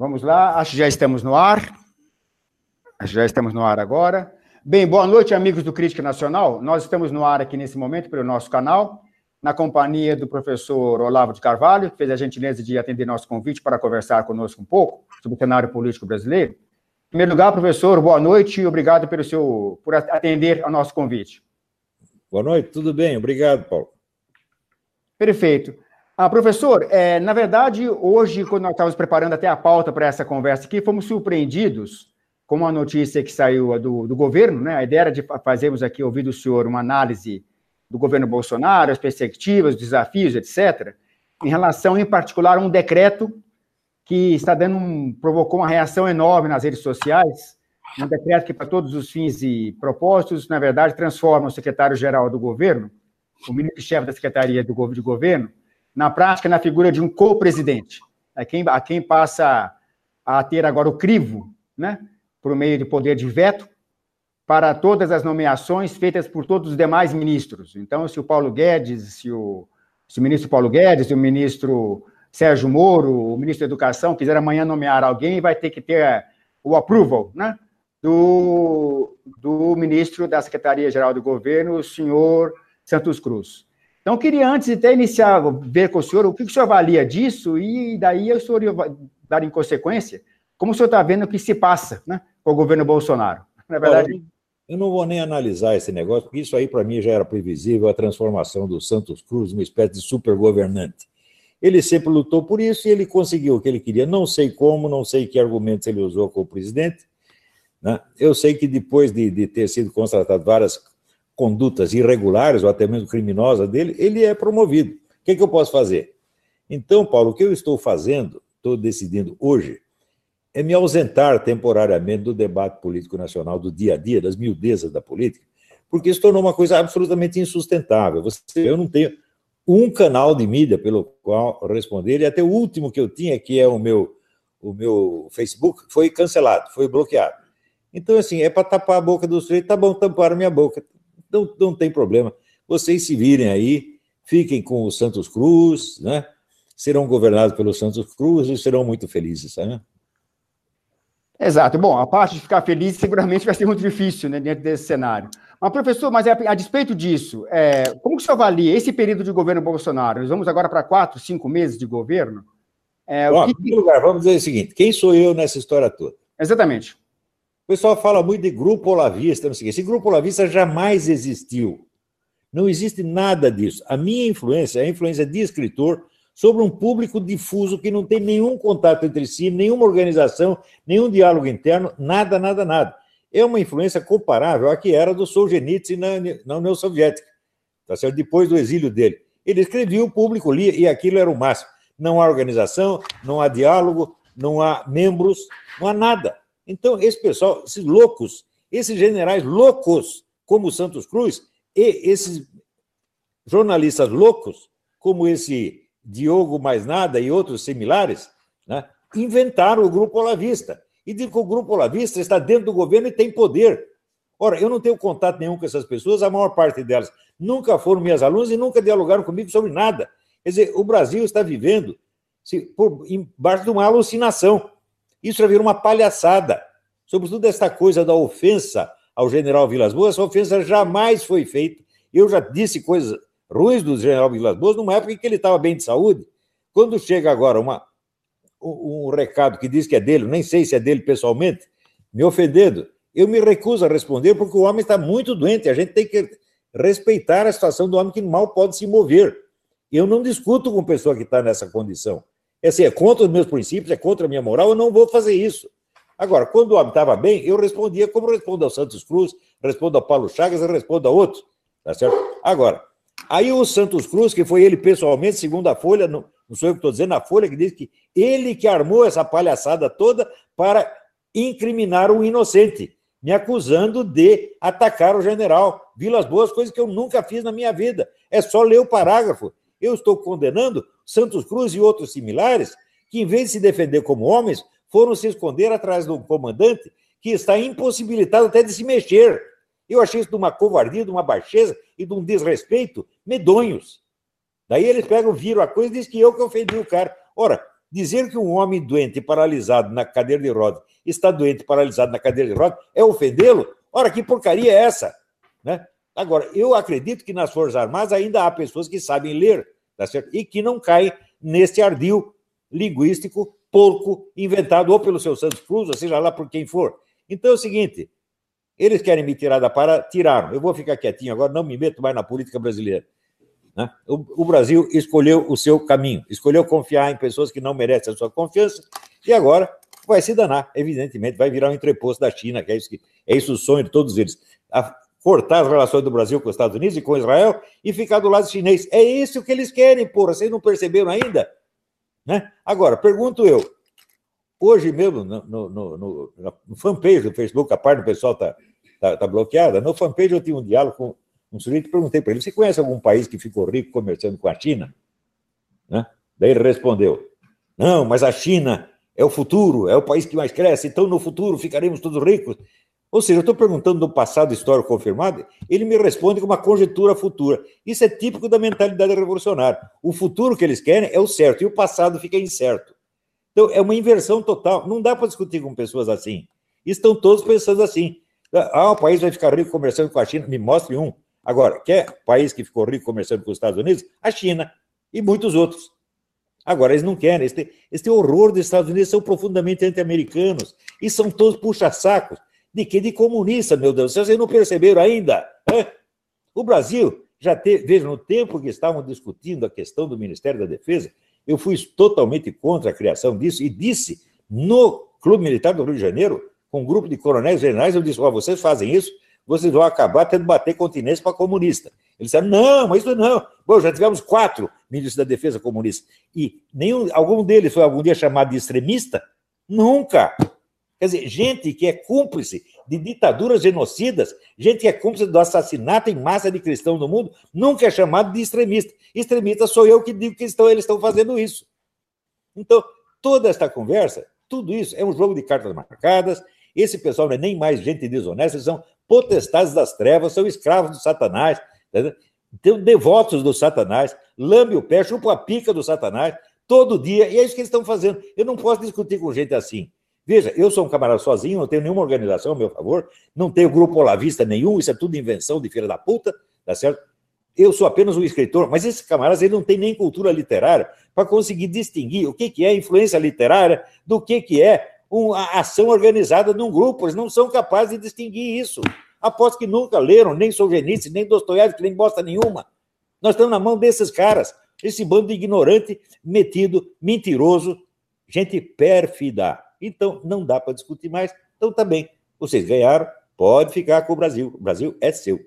Vamos lá, acho que já estamos no ar. Acho que já estamos no ar agora. Bem, boa noite, amigos do Crítica Nacional. Nós estamos no ar aqui nesse momento pelo nosso canal, na companhia do professor Olavo de Carvalho, que fez a gentileza de atender nosso convite para conversar conosco um pouco sobre o cenário político brasileiro. Em primeiro lugar, professor, boa noite e obrigado pelo seu, por atender ao nosso convite. Boa noite, tudo bem? Obrigado, Paulo. Perfeito. Ah, professor, é, na verdade, hoje, quando nós estávamos preparando até a pauta para essa conversa aqui, fomos surpreendidos com uma notícia que saiu do, do governo, né? A ideia era de fazermos aqui, ouvir do senhor, uma análise do governo Bolsonaro, as perspectivas, os desafios, etc., em relação, em particular, a um decreto que está dando um, provocou uma reação enorme nas redes sociais, um decreto que, para todos os fins e propósitos, na verdade, transforma o secretário-geral do governo, o ministro-chefe da Secretaria do Governo, na prática, na figura de um co-presidente, a quem, a quem passa a ter agora o crivo, né, por meio de poder de veto, para todas as nomeações feitas por todos os demais ministros. Então, se o Paulo Guedes, se o, se o ministro Paulo Guedes, se o ministro Sérgio Moro, o ministro da Educação, quiser amanhã nomear alguém, vai ter que ter o approval, né, do, do ministro da Secretaria-Geral do Governo, o senhor Santos Cruz. Então, queria antes até iniciar, ver com o senhor o que o senhor avalia disso, e daí o senhor dar em consequência, como o senhor está vendo o que se passa né, com o governo Bolsonaro. Na verdade. Eu não vou nem analisar esse negócio, porque isso aí para mim já era previsível a transformação do Santos Cruz numa espécie de super governante. Ele sempre lutou por isso e ele conseguiu o que ele queria. Não sei como, não sei que argumentos ele usou com o presidente. Né? Eu sei que depois de, de ter sido constatado várias condutas irregulares ou até mesmo criminosas dele, ele é promovido. O que, é que eu posso fazer? Então, Paulo, o que eu estou fazendo, estou decidindo hoje, é me ausentar temporariamente do debate político nacional, do dia a dia, das miudezas da política, porque isso tornou uma coisa absolutamente insustentável. Você, eu não tenho um canal de mídia pelo qual responder, e até o último que eu tinha, que é o meu, o meu Facebook, foi cancelado, foi bloqueado. Então, assim, é para tapar a boca do sujeito, tá bom, tamparam minha boca, não, não tem problema. Vocês se virem aí, fiquem com o Santos Cruz, né? serão governados pelo Santos Cruz e serão muito felizes. Né? Exato. Bom, a parte de ficar feliz seguramente vai ser muito difícil né, dentro desse cenário. Mas, professor, mas a, a despeito disso, é, como que o senhor avalia esse período de governo Bolsonaro? Nós vamos agora para quatro, cinco meses de governo? É, Bom, que... Lugar, vamos dizer o seguinte: quem sou eu nessa história toda? Exatamente. Pessoal fala muito de grupo olavista, não sei o Esse grupo olavista jamais existiu. Não existe nada disso. A minha influência é a influência de escritor sobre um público difuso que não tem nenhum contato entre si, nenhuma organização, nenhum diálogo interno, nada, nada, nada. É uma influência comparável à que era do Solzhenitsyn na, na União Soviética, tá certo? depois do exílio dele. Ele escrevia, o público lia, e aquilo era o máximo. Não há organização, não há diálogo, não há membros, não há nada. Então, esse pessoal, esses loucos, esses generais loucos, como o Santos Cruz, e esses jornalistas loucos, como esse Diogo Mais Nada e outros similares, né, inventaram o Grupo Olavista. E dizem que o Grupo Olavista está dentro do governo e tem poder. Ora, eu não tenho contato nenhum com essas pessoas, a maior parte delas nunca foram minhas alunas e nunca dialogaram comigo sobre nada. Quer dizer, o Brasil está vivendo se, por, embaixo de uma alucinação. Isso já virou uma palhaçada. Sobretudo essa coisa da ofensa ao general Vilas Boas, essa ofensa jamais foi feita. Eu já disse coisas ruins do general Vilas Boas numa época em que ele estava bem de saúde. Quando chega agora uma, um, um recado que diz que é dele, nem sei se é dele pessoalmente, me ofendendo, eu me recuso a responder porque o homem está muito doente. A gente tem que respeitar a situação do homem que mal pode se mover. Eu não discuto com pessoa que está nessa condição. É assim, é contra os meus princípios, é contra a minha moral, eu não vou fazer isso. Agora, quando o homem estava bem, eu respondia como respondo ao Santos Cruz, respondo ao Paulo Chagas e respondo a outros. Tá certo? Agora, aí o Santos Cruz, que foi ele pessoalmente, segundo a Folha, não, não sou eu que estou dizendo, a Folha que diz que ele que armou essa palhaçada toda para incriminar um inocente, me acusando de atacar o general Vilas Boas, coisa que eu nunca fiz na minha vida. É só ler o parágrafo. Eu estou condenando Santos Cruz e outros similares que, em vez de se defender como homens, foram se esconder atrás de um comandante que está impossibilitado até de se mexer. Eu achei isso de uma covardia, de uma baixeza e de um desrespeito medonhos. Daí eles pegam, viram a coisa e dizem que eu que ofendi o cara. Ora, Dizer que um homem doente paralisado na cadeira de rodas está doente paralisado na cadeira de rodas é ofendê-lo? Ora, que porcaria é essa? Né? Agora, eu acredito que nas Forças Armadas ainda há pessoas que sabem ler tá certo? e que não caem nesse ardil linguístico porco inventado ou pelo seu Santos Cruz, ou seja lá por quem for. Então é o seguinte: eles querem me tirar da para, tiraram. Eu vou ficar quietinho agora, não me meto mais na política brasileira. Né? O, o, Brasil escolheu o seu caminho, escolheu confiar em pessoas que não merecem a sua confiança, e agora vai se danar, evidentemente, vai virar um entreposto da China, que é isso, que, é isso o sonho de todos eles. A, cortar as relações do Brasil com os Estados Unidos e com Israel e ficar do lado chinês. É isso que eles querem, porra. Vocês não perceberam ainda? Né? Agora, pergunto eu, hoje mesmo, no, no, no, no fanpage do Facebook, a parte do pessoal está tá, tá bloqueada, no fanpage eu tinha um diálogo com um sujeito e perguntei para ele: você conhece algum país que ficou rico comerciando com a China? Né? Daí ele respondeu: não, mas a China é o futuro, é o país que mais cresce, então no futuro ficaremos todos ricos. Ou seja, eu estou perguntando do passado histórico confirmado, ele me responde com uma conjectura futura. Isso é típico da mentalidade revolucionária. O futuro que eles querem é o certo e o passado fica incerto. Então, é uma inversão total. Não dá para discutir com pessoas assim. Estão todos pensando assim. Ah, o país vai ficar rico conversando com a China. Me mostre um. Agora, quer país que ficou rico conversando com os Estados Unidos? A China e muitos outros. Agora, eles não querem. Esse horror dos Estados Unidos são profundamente anti-americanos. E são todos puxa-sacos. De que? De comunista, meu Deus. Vocês não perceberam ainda? O Brasil já teve. Veja, no tempo que estavam discutindo a questão do Ministério da Defesa, eu fui totalmente contra a criação disso e disse no Clube Militar do Rio de Janeiro, com um grupo de coronéis generais, eu disse: oh, vocês fazem isso, vocês vão acabar tendo bater continência para comunista. Eles disseram: não, mas isso não. Bom, já tivemos quatro ministros da defesa comunistas. E nenhum, algum deles foi algum dia chamado de extremista? Nunca. Quer dizer, gente que é cúmplice de ditaduras genocidas, gente que é cúmplice do assassinato em massa de cristãos no mundo, nunca é chamado de extremista. Extremista sou eu que digo que estão, eles estão fazendo isso. Então, toda esta conversa, tudo isso é um jogo de cartas marcadas. Esse pessoal não é nem mais gente desonesta, eles são potestades das trevas, são escravos do Satanás, então, devotos do Satanás, lambe o pé, chupa a pica do Satanás, todo dia, e é isso que eles estão fazendo. Eu não posso discutir com gente assim. Veja, eu sou um camarada sozinho, não tenho nenhuma organização a meu favor, não tenho grupo olavista nenhum, isso é tudo invenção de filha da puta, tá certo? Eu sou apenas um escritor, mas esses camaradas ele não tem nem cultura literária para conseguir distinguir o que, que é influência literária do que, que é uma ação organizada num grupo. Eles não são capazes de distinguir isso. Aposto que nunca leram nem Solzhenitsyn, nem Dostoiévski, nem bosta nenhuma. Nós estamos na mão desses caras, esse bando de ignorante, metido, mentiroso, gente pérfida. Então, não dá para discutir mais. Então, tá. Vocês ganharam, pode ficar com o Brasil. O Brasil é seu.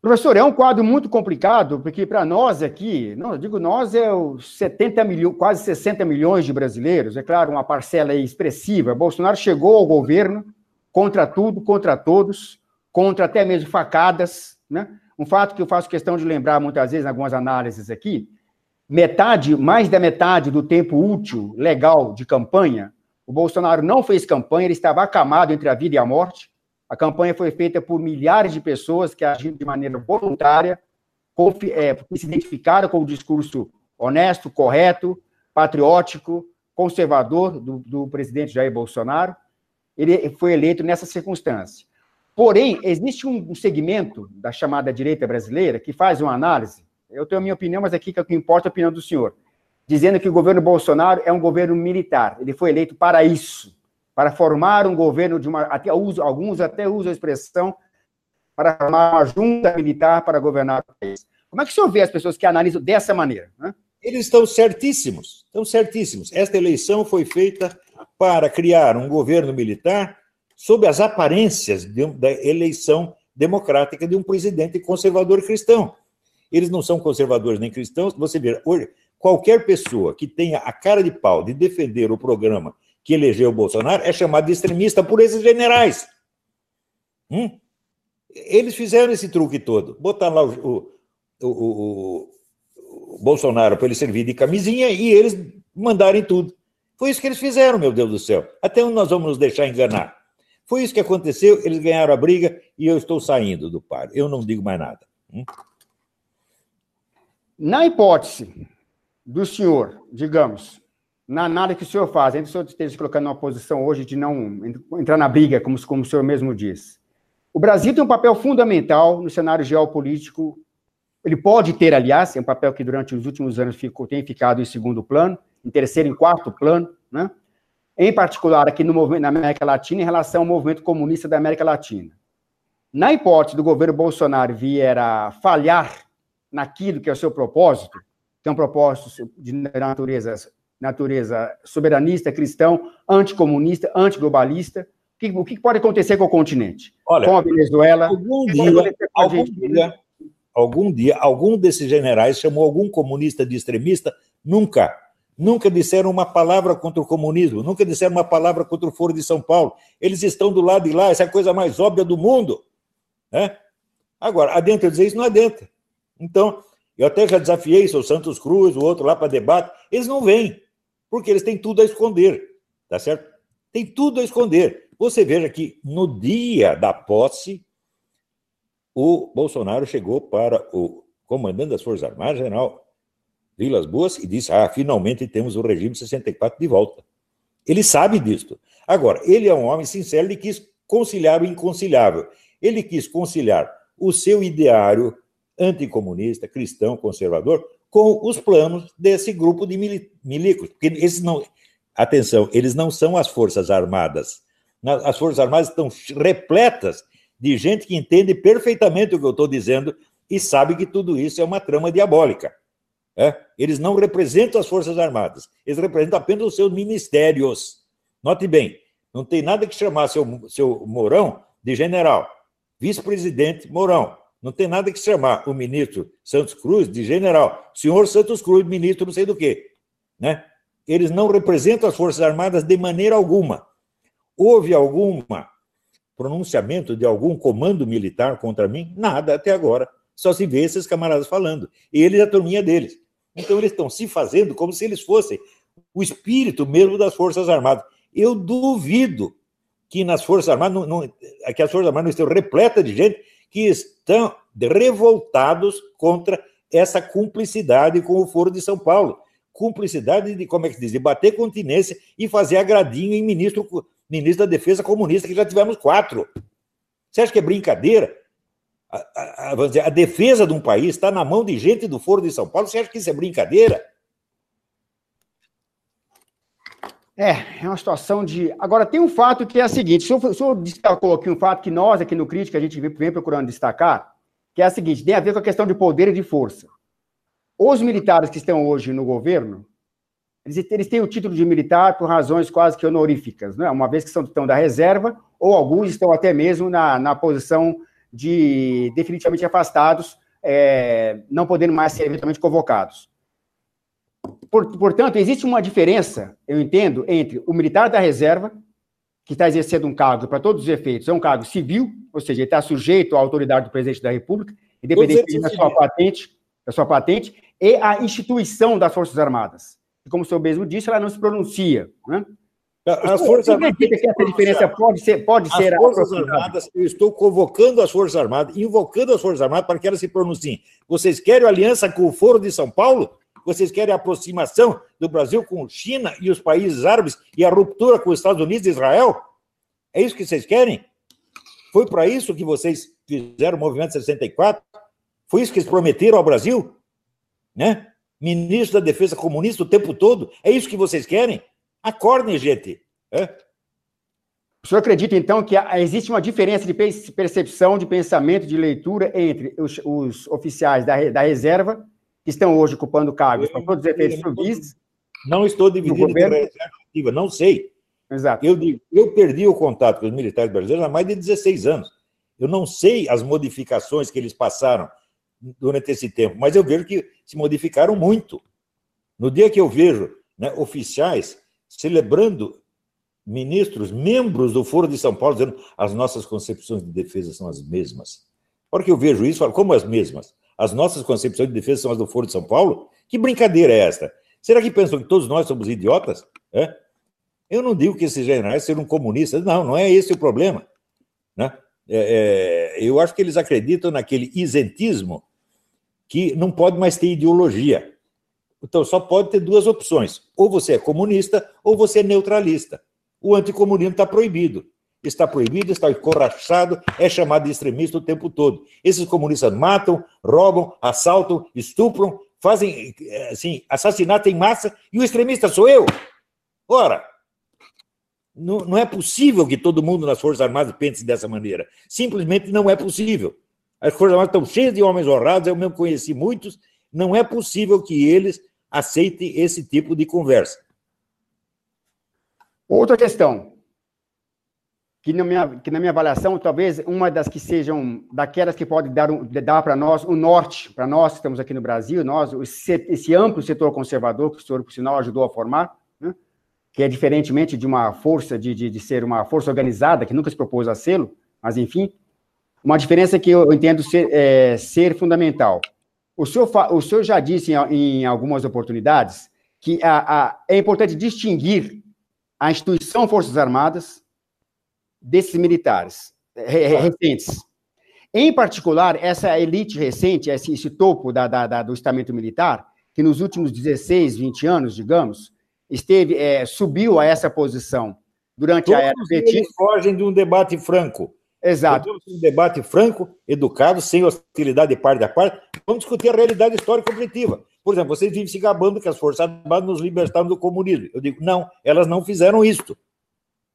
Professor, é um quadro muito complicado, porque para nós aqui, não, eu digo nós, é os 70 milhões, quase 60 milhões de brasileiros, é claro, uma parcela expressiva. Bolsonaro chegou ao governo contra tudo, contra todos, contra até mesmo facadas, né? Um fato que eu faço questão de lembrar muitas vezes em algumas análises aqui, metade, mais da metade do tempo útil legal de campanha, o Bolsonaro não fez campanha, ele estava acamado entre a vida e a morte. A campanha foi feita por milhares de pessoas que agiram de maneira voluntária, é, se identificaram com o discurso honesto, correto, patriótico, conservador do, do presidente Jair Bolsonaro. Ele foi eleito nessa circunstância. Porém, existe um segmento da chamada direita brasileira que faz uma análise eu tenho a minha opinião, mas aqui é o que importa é a opinião do senhor. Dizendo que o governo Bolsonaro é um governo militar. Ele foi eleito para isso, para formar um governo de uma. Até uso, alguns até usam a expressão para formar uma junta militar para governar o país. Como é que o senhor vê as pessoas que analisam dessa maneira? Né? Eles estão certíssimos, estão certíssimos. Esta eleição foi feita para criar um governo militar sob as aparências de, da eleição democrática de um presidente conservador cristão. Eles não são conservadores nem cristãos. Você vê, hoje, qualquer pessoa que tenha a cara de pau de defender o programa que elegeu o Bolsonaro é chamado de extremista por esses generais. Hum? Eles fizeram esse truque todo. Botaram lá o, o, o, o Bolsonaro para ele servir de camisinha e eles mandarem tudo. Foi isso que eles fizeram, meu Deus do céu. Até onde nós vamos nos deixar enganar? Foi isso que aconteceu, eles ganharam a briga e eu estou saindo do par. Eu não digo mais nada. Hum? Na hipótese do senhor, digamos, na nada que o senhor faz, ainda o senhor esteja colocando uma posição hoje de não entrar na briga, como, como o senhor mesmo diz. O Brasil tem um papel fundamental no cenário geopolítico. Ele pode ter, aliás, é um papel que durante os últimos anos ficou, tem ficado em segundo plano, em terceiro e quarto plano, né? em particular aqui no movimento na América Latina, em relação ao movimento comunista da América Latina. Na hipótese do governo Bolsonaro vier a falhar naquilo que é o seu propósito, é um propósito de natureza natureza soberanista, cristão, anticomunista, antiglobalista. O que, o que pode acontecer com o continente? Olha, com a Venezuela? Algum dia, algum dia, algum dia, algum desses generais chamou algum comunista de extremista? Nunca. Nunca disseram uma palavra contra o comunismo, nunca disseram uma palavra contra o Foro de São Paulo. Eles estão do lado de lá, essa é a coisa mais óbvia do mundo. Né? Agora, adianta dizer isso? Não adianta. Então, eu até já desafiei o Santos Cruz, o outro lá para debate, eles não vêm porque eles têm tudo a esconder, tá certo? Tem tudo a esconder. Você veja que no dia da posse, o Bolsonaro chegou para o comandante das Forças Armadas, general Vilas Boas, e disse: Ah, finalmente temos o regime 64 de volta. Ele sabe disso. Agora, ele é um homem sincero, ele quis conciliar o inconciliável. Ele quis conciliar o seu ideário anticomunista, cristão, conservador, com os planos desse grupo de milicos. Porque esses não. Atenção, eles não são as Forças Armadas. As Forças Armadas estão repletas de gente que entende perfeitamente o que eu estou dizendo e sabe que tudo isso é uma trama diabólica. É? Eles não representam as Forças Armadas, eles representam apenas os seus ministérios. Note bem, não tem nada que chamar seu, seu Mourão de general. Vice-presidente Mourão. Não tem nada que chamar o ministro Santos Cruz de general. Senhor Santos Cruz, ministro não sei do quê. Né? Eles não representam as Forças Armadas de maneira alguma. Houve algum pronunciamento de algum comando militar contra mim? Nada até agora. Só se vê esses camaradas falando. E eles, a turminha deles. Então, eles estão se fazendo como se eles fossem o espírito mesmo das Forças Armadas. Eu duvido que nas Forças Armadas, não, não, que as Forças Armadas não estejam repletas de gente que estão revoltados contra essa cumplicidade com o Foro de São Paulo. Cumplicidade de, como é que se diz, de bater continência e fazer agradinho em ministro, ministro da Defesa comunista, que já tivemos quatro. Você acha que é brincadeira? A, a, a, a defesa de um país está na mão de gente do Foro de São Paulo. Você acha que isso é brincadeira? É, é uma situação de. Agora, tem um fato que é o seguinte: o senhor, o destacou aqui um fato que nós, aqui no Crítica, a gente vem procurando destacar, que é a seguinte: tem a ver com a questão de poder e de força. Os militares que estão hoje no governo, eles, eles têm o título de militar por razões quase que honoríficas, né? uma vez que são, estão da reserva, ou alguns estão até mesmo na, na posição de definitivamente afastados, é, não podendo mais ser eventualmente convocados. Por, portanto, existe uma diferença, eu entendo, entre o militar da reserva, que está exercendo um cargo, para todos os efeitos, é um cargo civil, ou seja, ele está sujeito à autoridade do presidente da República, independente da sua patente, da sua patente, e a instituição das Forças Armadas. E como o senhor mesmo disse, ela não se pronuncia. Né? As Forças Armadas. Que essa diferença pode ser. Pode as ser Forças Armadas, eu estou convocando as Forças Armadas, invocando as Forças Armadas para que elas se pronunciem. Vocês querem aliança com o Foro de São Paulo? Vocês querem a aproximação do Brasil com China e os países árabes e a ruptura com os Estados Unidos e Israel? É isso que vocês querem? Foi para isso que vocês fizeram o Movimento 64? Foi isso que eles prometeram ao Brasil? Né? Ministro da Defesa comunista o tempo todo? É isso que vocês querem? Acordem, gente. É? O senhor acredita, então, que existe uma diferença de percepção, de pensamento, de leitura entre os, os oficiais da, da reserva que estão hoje ocupando cargos para todos os efeitos civis. Não estou dividindo reserva não sei. Exato. Eu, eu perdi o contato com os militares brasileiros há mais de 16 anos. Eu não sei as modificações que eles passaram durante esse tempo, mas eu vejo que se modificaram muito. No dia que eu vejo né, oficiais celebrando ministros, membros do Foro de São Paulo, dizendo as nossas concepções de defesa são as mesmas. A hora que eu vejo isso, eu falo, como as mesmas? As nossas concepções de defesa são as do Foro de São Paulo? Que brincadeira é esta? Será que pensam que todos nós somos idiotas? É? Eu não digo que esses generais sejam comunistas, não, não é esse o problema. Né? É, é, eu acho que eles acreditam naquele isentismo que não pode mais ter ideologia. Então só pode ter duas opções: ou você é comunista ou você é neutralista. O anticomunismo está proibido. Está proibido, está encorrachado, é chamado de extremista o tempo todo. Esses comunistas matam, roubam, assaltam, estupram, fazem assim, assassinato em massa, e o extremista sou eu. Ora, não, não é possível que todo mundo nas Forças Armadas pense dessa maneira. Simplesmente não é possível. As Forças Armadas estão cheias de homens honrados, eu mesmo conheci muitos, não é possível que eles aceitem esse tipo de conversa. Outra questão, que na, minha, que na minha avaliação, talvez uma das que sejam daquelas que pode dar, um, dar para nós o norte, para nós que estamos aqui no Brasil, nós, esse, amplo setor conservador que o senhor, por sinal, ajudou a formar, né, que é diferentemente de uma força, de, de, de ser uma força organizada, que nunca se propôs a sê-lo, mas enfim, uma diferença que eu entendo ser, é, ser fundamental. O senhor, o senhor já disse em, em algumas oportunidades que a, a, é importante distinguir a instituição Forças Armadas desses militares recentes. Em particular, essa elite recente, esse, esse topo da, da, da, do estamento militar, que nos últimos 16, 20 anos, digamos, esteve é, subiu a essa posição durante Todos a era petista. Eles fogem de um debate franco. Exato. Um debate franco, educado, sem hostilidade de parte a parte. Vamos discutir a realidade histórica objetiva. Por exemplo, vocês vivem se gabando que as Forças Armadas nos libertaram do comunismo. Eu digo, não, elas não fizeram isto.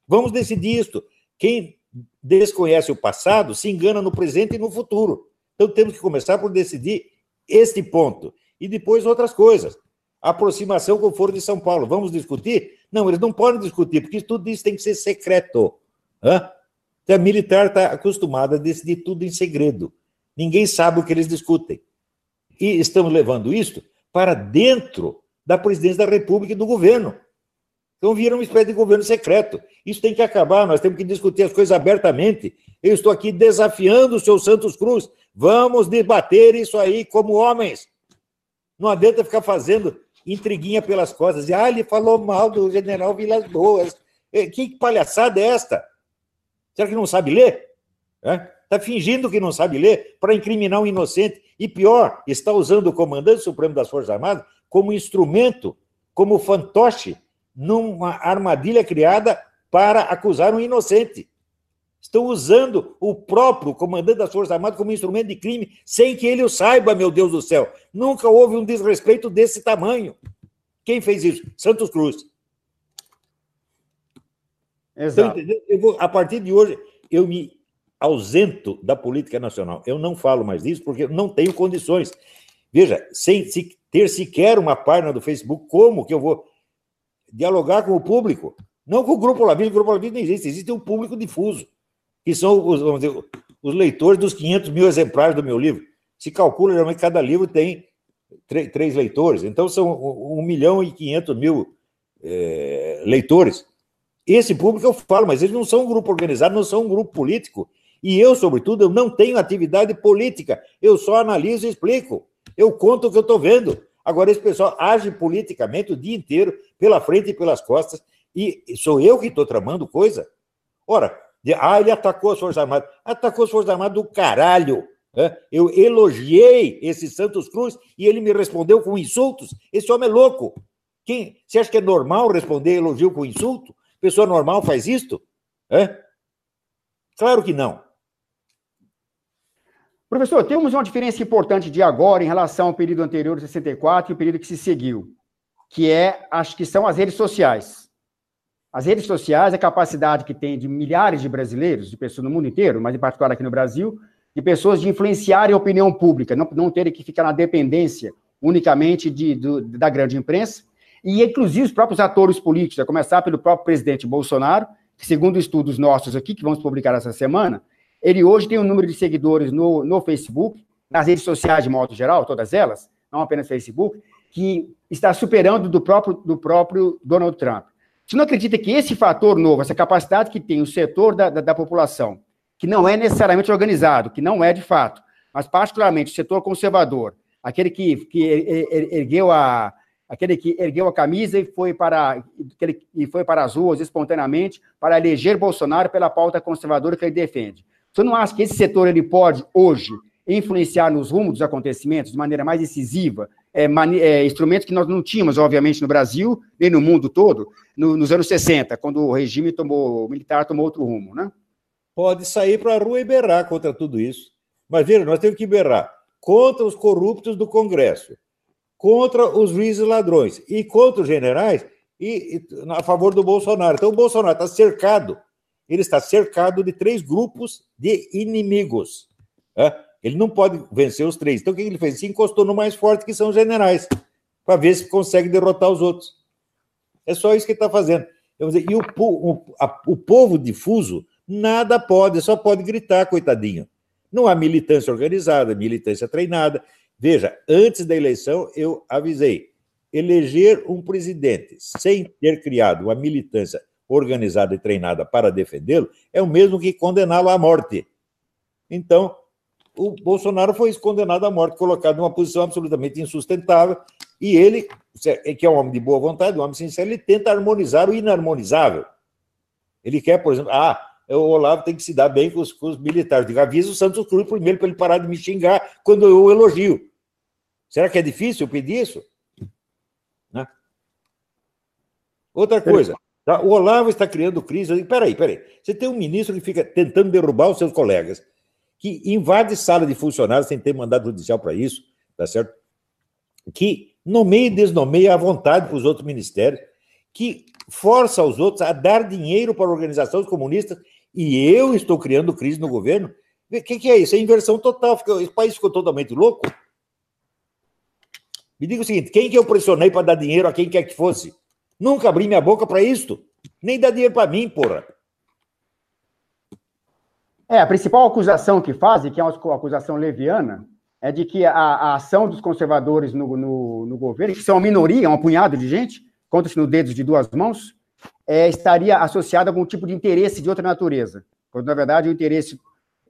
Vamos decidir isto. Quem desconhece o passado se engana no presente e no futuro. Então temos que começar por decidir este ponto. E depois outras coisas. aproximação com o Foro de São Paulo. Vamos discutir? Não, eles não podem discutir, porque tudo isso tem que ser secreto. Hã? Então, a militar está acostumada a decidir tudo em segredo. Ninguém sabe o que eles discutem. E estamos levando isso para dentro da presidência da República e do governo. Então vira uma espécie de governo secreto. Isso tem que acabar, nós temos que discutir as coisas abertamente. Eu estou aqui desafiando o seu Santos Cruz. Vamos debater isso aí como homens. Não adianta ficar fazendo intriguinha pelas costas. Ah, ele falou mal do general Vilas Boas. Eh, que palhaçada é esta? Será que não sabe ler? Está fingindo que não sabe ler para incriminar um inocente. E pior, está usando o comandante supremo das Forças Armadas como instrumento, como fantoche, numa armadilha criada para acusar um inocente. Estão usando o próprio comandante das Forças Armadas como instrumento de crime, sem que ele o saiba, meu Deus do céu. Nunca houve um desrespeito desse tamanho. Quem fez isso? Santos Cruz. Exato. Eu vou, a partir de hoje, eu me ausento da política nacional. Eu não falo mais disso porque não tenho condições. Veja, sem se, ter sequer uma página do Facebook, como que eu vou dialogar com o público? Não com o Grupo Lavista, o Grupo Lavista não existe, existe um público difuso, que são os, dizer, os leitores dos 500 mil exemplares do meu livro. Se calcula, geralmente, cada livro tem três leitores, então são 1 milhão e 500 mil é, leitores. Esse público eu falo, mas eles não são um grupo organizado, não são um grupo político. E eu, sobretudo, eu não tenho atividade política. Eu só analiso e explico. Eu conto o que eu estou vendo. Agora, esse pessoal age politicamente o dia inteiro, pela frente e pelas costas, e sou eu que estou tramando coisa? Ora, ah, ele atacou as Forças Armadas. Atacou as Forças Armadas do caralho. Né? Eu elogiei esse Santos Cruz e ele me respondeu com insultos. Esse homem é louco. Quem, você acha que é normal responder elogio com insulto? Pessoa normal faz isto? É? Claro que não. Professor, temos uma diferença importante de agora em relação ao período anterior, 64, e o período que se seguiu, que é, acho que são as redes sociais. As redes sociais, a capacidade que tem de milhares de brasileiros, de pessoas no mundo inteiro, mas em particular aqui no Brasil, de pessoas de influenciarem a opinião pública, não, não terem que ficar na dependência unicamente de, do, da grande imprensa, e inclusive os próprios atores políticos, a começar pelo próprio presidente Bolsonaro, que segundo estudos nossos aqui, que vamos publicar essa semana, ele hoje tem um número de seguidores no, no Facebook, nas redes sociais de modo geral, todas elas, não apenas Facebook, que está superando do próprio, do próprio Donald Trump. Você não acredita que esse fator novo, essa capacidade que tem o setor da, da, da população, que não é necessariamente organizado, que não é de fato, mas particularmente o setor conservador, aquele que, que ergueu a, aquele que ergueu a camisa e foi para, aquele, e foi para as ruas espontaneamente para eleger Bolsonaro pela pauta conservadora que ele defende. Você não acha que esse setor ele pode, hoje, influenciar nos rumos dos acontecimentos de maneira mais decisiva é, é, instrumentos que nós não tínhamos, obviamente, no Brasil, nem no mundo todo, no, nos anos 60, quando o regime tomou, o militar tomou outro rumo, né? Pode sair para a rua e berrar contra tudo isso. Mas veja, nós temos que berrar contra os corruptos do Congresso, contra os juízes ladrões e contra os generais e, e a favor do Bolsonaro. Então o Bolsonaro está cercado, ele está cercado de três grupos de inimigos. Né? Ele não pode vencer os três. Então o que ele fez? Se encostou no mais forte, que são os generais, para ver se consegue derrotar os outros. É só isso que ele está fazendo. Dizer, e o, o, a, o povo difuso nada pode, só pode gritar, coitadinho. Não há militância organizada, militância treinada. Veja, antes da eleição, eu avisei: eleger um presidente sem ter criado uma militância organizada e treinada para defendê-lo é o mesmo que condená-lo à morte. Então, o Bolsonaro foi condenado à morte, colocado numa posição absolutamente insustentável, e ele, que é um homem de boa vontade, um homem sincero, ele tenta harmonizar o inarmonizável. Ele quer, por exemplo, ah, o Olavo tem que se dar bem com os, com os militares. Digo, avisa o Santos Cruz primeiro para ele parar de me xingar quando eu o elogio. Será que é difícil pedir isso? Né? Outra coisa, tá? o Olavo está criando crise. Eu digo, peraí, peraí. Você tem um ministro que fica tentando derrubar os seus colegas, que invade sala de funcionários sem ter mandado judicial para isso, tá certo? Que nomeia e desnomeia à vontade para os outros ministérios, que força os outros a dar dinheiro para organizações comunistas e eu estou criando crise no governo? O que, que, é isso? É inversão total. O país ficou totalmente louco. Me diga o seguinte: quem que eu pressionei para dar dinheiro a quem quer que fosse? Nunca abri minha boca para isto. Nem dar dinheiro para mim, porra. É, a principal acusação que fazem, que é uma acusação leviana, é de que a, a ação dos conservadores no, no, no, governo, que são uma minoria, um punhado de gente, conta-se no dedos de duas mãos, é, estaria associada a algum tipo de interesse de outra natureza. Quando, na verdade, o interesse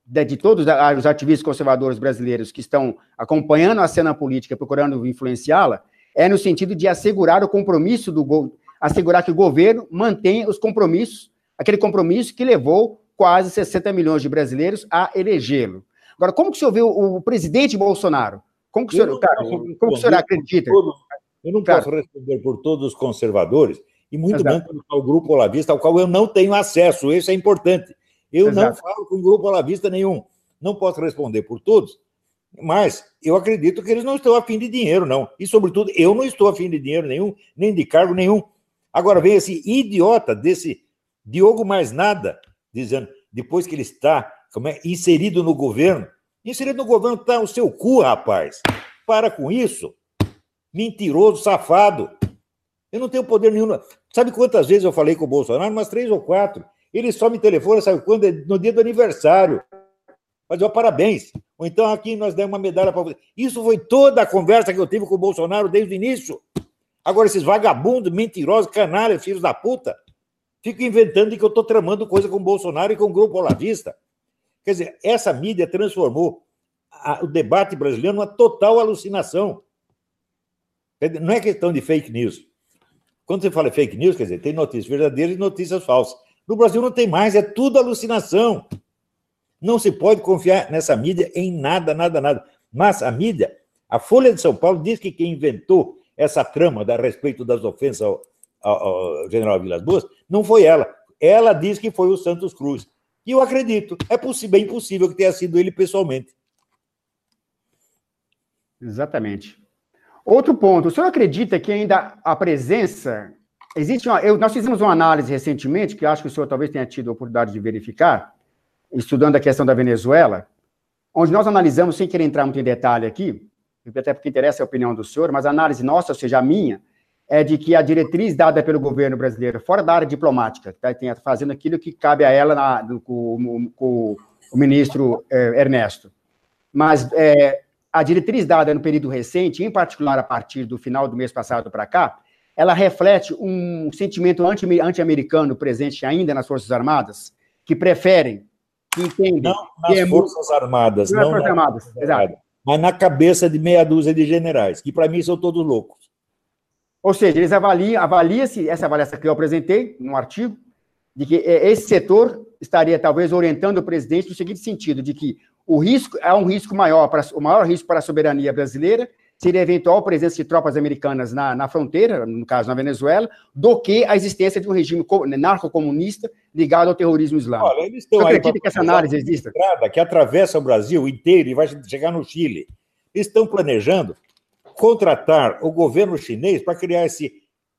de, de todos os ativistas conservadores brasileiros que estão acompanhando a cena política, procurando influenciá-la, é no sentido de assegurar o compromisso do assegurar que o governo mantenha os compromissos, aquele compromisso que levou quase 60 milhões de brasileiros a elegê-lo. Agora, como que o senhor vê o, o presidente Bolsonaro? Como que o senhor, cara, como que o senhor acredita? Eu não posso responder por todos os conservadores, e muito Exato. menos o grupo Olavista, ao qual eu não tenho acesso, isso é importante. Eu Exato. não falo com grupo Olavista nenhum. Não posso responder por todos, mas eu acredito que eles não estão afim de dinheiro, não. E, sobretudo, eu não estou afim de dinheiro nenhum, nem de cargo nenhum. Agora vem esse idiota desse Diogo Mais Nada, dizendo, depois que ele está como é, inserido no governo, inserido no governo está o seu cu, rapaz. Para com isso. Mentiroso, safado. Eu não tenho poder nenhum. Sabe quantas vezes eu falei com o Bolsonaro? Umas três ou quatro. Ele só me telefona, sabe quando? No dia do aniversário. Mas ó, parabéns. Ou então aqui nós demos uma medalha para você. Isso foi toda a conversa que eu tive com o Bolsonaro desde o início. Agora, esses vagabundos, mentirosos, canalhas, filhos da puta, ficam inventando que eu estou tramando coisa com o Bolsonaro e com o Grupo Olavista. Quer dizer, essa mídia transformou a, o debate brasileiro numa total alucinação. Não é questão de fake news. Quando você fala fake news, quer dizer, tem notícias verdadeiras e notícias falsas. No Brasil não tem mais, é tudo alucinação. Não se pode confiar nessa mídia em nada, nada, nada. Mas a mídia, a Folha de São Paulo diz que quem inventou essa trama a respeito das ofensas ao, general Vilas Boas não foi ela. Ela diz que foi o Santos Cruz. E eu acredito, é possível, bem possível que tenha sido ele pessoalmente. Exatamente. Outro ponto, o senhor acredita que ainda a presença. Existe uma, eu, nós fizemos uma análise recentemente, que acho que o senhor talvez tenha tido a oportunidade de verificar, estudando a questão da Venezuela, onde nós analisamos, sem querer entrar muito em detalhe aqui, até porque interessa a opinião do senhor, mas a análise nossa, ou seja, a minha, é de que a diretriz dada pelo governo brasileiro, fora da área diplomática, tá, fazendo aquilo que cabe a ela na, do, com, com, o ministro é, Ernesto, mas é, a diretriz dada no período recente, em particular a partir do final do mês passado para cá, ela reflete um sentimento anti-americano presente ainda nas Forças Armadas, que preferem, que entendem... Não nas é Forças Armadas. Não, nas Forças Armadas, exato. Mas na cabeça de meia dúzia de generais, que para mim são todos loucos. Ou seja, eles avaliam, avalia-se, essa avaliação que eu apresentei no artigo, de que é, esse setor estaria talvez orientando o presidente no seguinte sentido, de que o risco é um risco maior, para, o maior risco para a soberania brasileira seria a eventual presença de tropas americanas na, na fronteira, no caso na Venezuela, do que a existência de um regime narcocomunista ligado ao terrorismo islâmico. Olha, eles estão Você acredita que essa análise exista? Que atravessa o Brasil inteiro e vai chegar no Chile. Eles estão planejando contratar o governo chinês para criar esse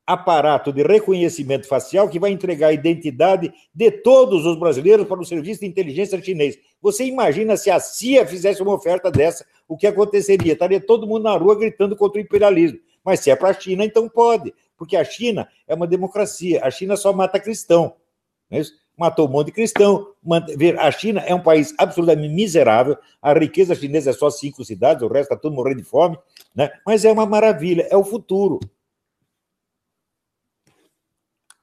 aparato de reconhecimento facial que vai entregar a identidade de todos os brasileiros para o serviço de inteligência chinês. Você imagina se a CIA fizesse uma oferta dessa, o que aconteceria? Estaria todo mundo na rua gritando contra o imperialismo. Mas se é para a China, então pode, porque a China é uma democracia. A China só mata cristão. Não é isso? matou um monte de cristão. A China é um país absolutamente miserável, a riqueza chinesa é só cinco cidades, o resto está todo morrendo de fome, né? mas é uma maravilha, é o futuro.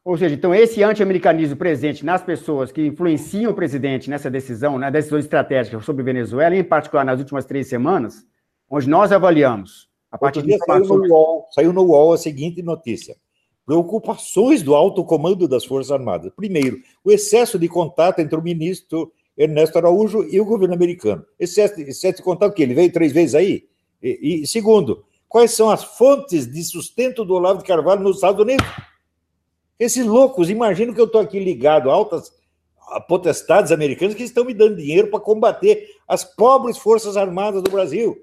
Ou seja, então esse anti-americanismo presente nas pessoas que influenciam o presidente nessa decisão, na né, decisão estratégica sobre Venezuela, em particular nas últimas três semanas, onde nós avaliamos a partir de saiu no, UOL, saiu no UOL a seguinte notícia: preocupações do alto comando das Forças Armadas. Primeiro, o excesso de contato entre o ministro Ernesto Araújo e o governo americano. Excesso, excesso de contato que ele veio três vezes aí. E, e segundo, quais são as fontes de sustento do Olavo de Carvalho nos Estados Unidos? Esses loucos, imagino que eu estou aqui ligado a altas potestades americanas que estão me dando dinheiro para combater as pobres forças armadas do Brasil.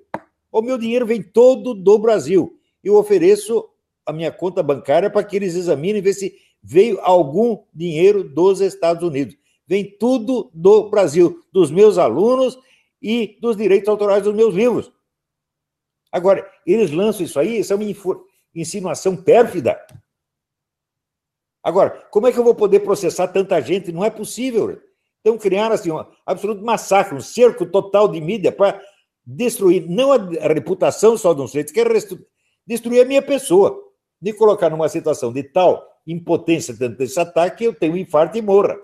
O meu dinheiro vem todo do Brasil. Eu ofereço a minha conta bancária para que eles examinem ver se veio algum dinheiro dos Estados Unidos. Vem tudo do Brasil, dos meus alunos e dos direitos autorais dos meus livros. Agora, eles lançam isso aí, isso é uma insinuação pérfida. Agora, como é que eu vou poder processar tanta gente? Não é possível. Então, criaram assim, um absoluto massacre, um cerco total de mídia para destruir, não a, reputação só de um sujeito, quer destruir a minha pessoa, me colocar numa situação de tal impotência dentro desse ataque que eu tenho um infarto e morra.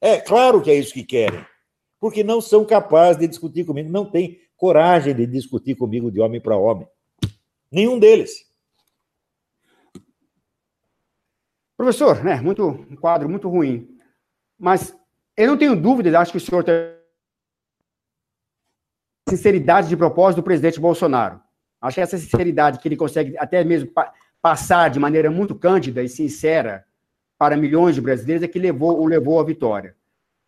É claro que é isso que querem, porque não são capazes de discutir comigo, não têm coragem de discutir comigo de homem para homem. Nenhum deles. Professor, né, muito, um quadro muito ruim, mas eu não tenho dúvidas, acho que o senhor tem sinceridade de propósito do presidente Bolsonaro. Acho que essa sinceridade que ele consegue até mesmo pa passar de maneira muito cândida e sincera para milhões de brasileiros é que levou, o levou à vitória.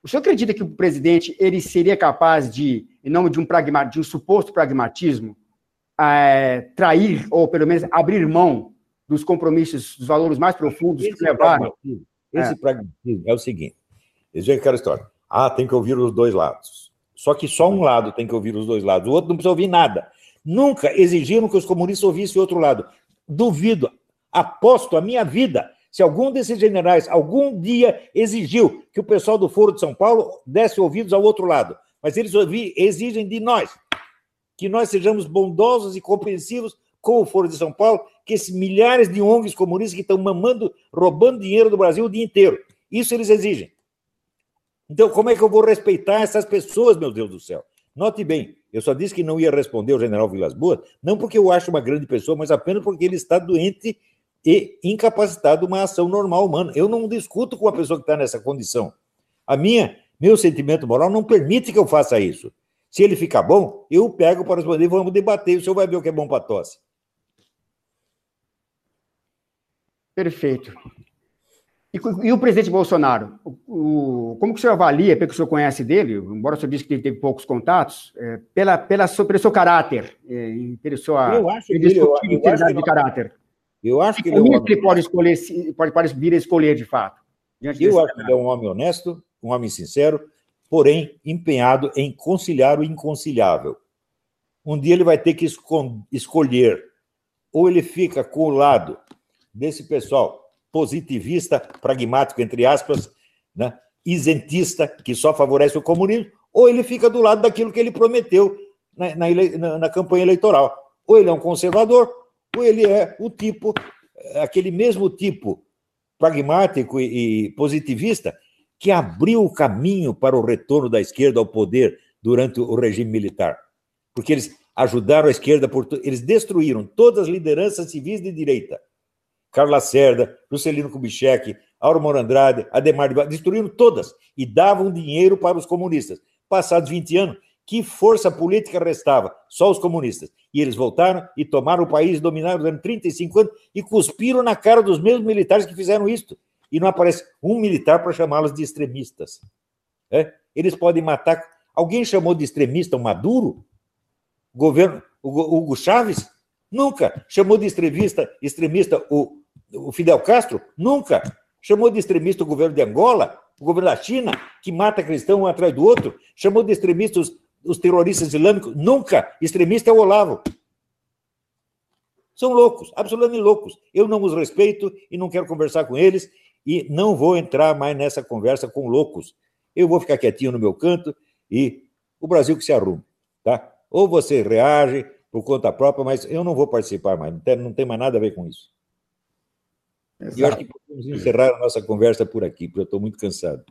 O senhor acredita que o presidente ele seria capaz de, em nome de um, pragma, de um suposto pragmatismo, é, trair, ou pelo menos abrir mão dos compromissos, dos valores mais profundos esse que levaram. Pragmatismo, esse é. pragmatismo é o seguinte: eles veem aquela história. Ah, tem que ouvir os dois lados. Só que só um lado tem que ouvir os dois lados, o outro não precisa ouvir nada. Nunca exigiram que os comunistas ouvissem o outro lado. Duvido, aposto a minha vida, se algum desses generais algum dia exigiu que o pessoal do Foro de São Paulo desse ouvidos ao outro lado. Mas eles exigem de nós que nós sejamos bondosos e compreensivos com o Foro de São Paulo que esses milhares de ONGs comunistas que estão mamando, roubando dinheiro do Brasil o dia inteiro. Isso eles exigem. Então, como é que eu vou respeitar essas pessoas, meu Deus do céu? Note bem, eu só disse que não ia responder o general Vilas Boas, não porque eu acho uma grande pessoa, mas apenas porque ele está doente e incapacitado uma ação normal humana. Eu não discuto com a pessoa que está nessa condição. A minha, meu sentimento moral não permite que eu faça isso. Se ele ficar bom, eu pego para responder e vamos debater. O senhor vai ver o que é bom para tosse. Perfeito. E, e, o presidente Bolsonaro, o, o, como que o senhor avalia, pelo que o senhor conhece dele, embora o senhor disse que teve poucos contatos, é, pela, pela, pelo seu caráter, é, pelo seu eu acho que ele, eu, eu acho que de caráter. Eu acho que ele, é um homem... pode escolher, pode, pode vir a escolher de fato. Eu acho caráter. que ele é um homem honesto, um homem sincero, porém empenhado em conciliar o inconciliável. Um dia ele vai ter que escolher, ou ele fica com o lado desse pessoal positivista, pragmático, entre aspas, né? isentista, que só favorece o comunismo, ou ele fica do lado daquilo que ele prometeu na, na, na campanha eleitoral. Ou ele é um conservador, ou ele é o tipo, aquele mesmo tipo pragmático e, positivista que abriu o caminho para o retorno da esquerda ao poder durante o regime militar. Porque eles ajudaram a esquerda, por, eles destruíram todas as lideranças civis de direita Carlos Lacerda, Juscelino Kubitschek, Auro Moro Andrade, Ademar de destruíram todas e davam dinheiro para os comunistas. Passados 20 anos, Que força política restava? Só os comunistas. E eles voltaram e tomaram o país, dominaram durante 35 anos e cuspiram na cara dos mesmos militares que fizeram isso. E não aparece um militar para chamá-los de extremistas. É? Eles podem matar. Alguém chamou de extremista o Maduro? O governo, o Hugo Chávez? Nunca. Chamou de extremista, extremista o, o Fidel Castro? Nunca. Chamou de extremista o governo de Angola? O governo da China, que mata cristão um atrás do outro? Chamou de extremistas os terroristas islâmicos, nunca. Extremista é o Olavo. São loucos, absolutamente loucos. Eu não os respeito e não quero conversar com eles e não vou entrar mais nessa conversa com loucos. Eu vou ficar quietinho no meu canto e o Brasil que se arrume, tá? Ou você reage por conta própria, mas eu não vou participar mais, não tem, não tem mais nada a ver com isso. Exato. E eu acho que podemos encerrar a nossa conversa por aqui, porque eu estou muito cansado.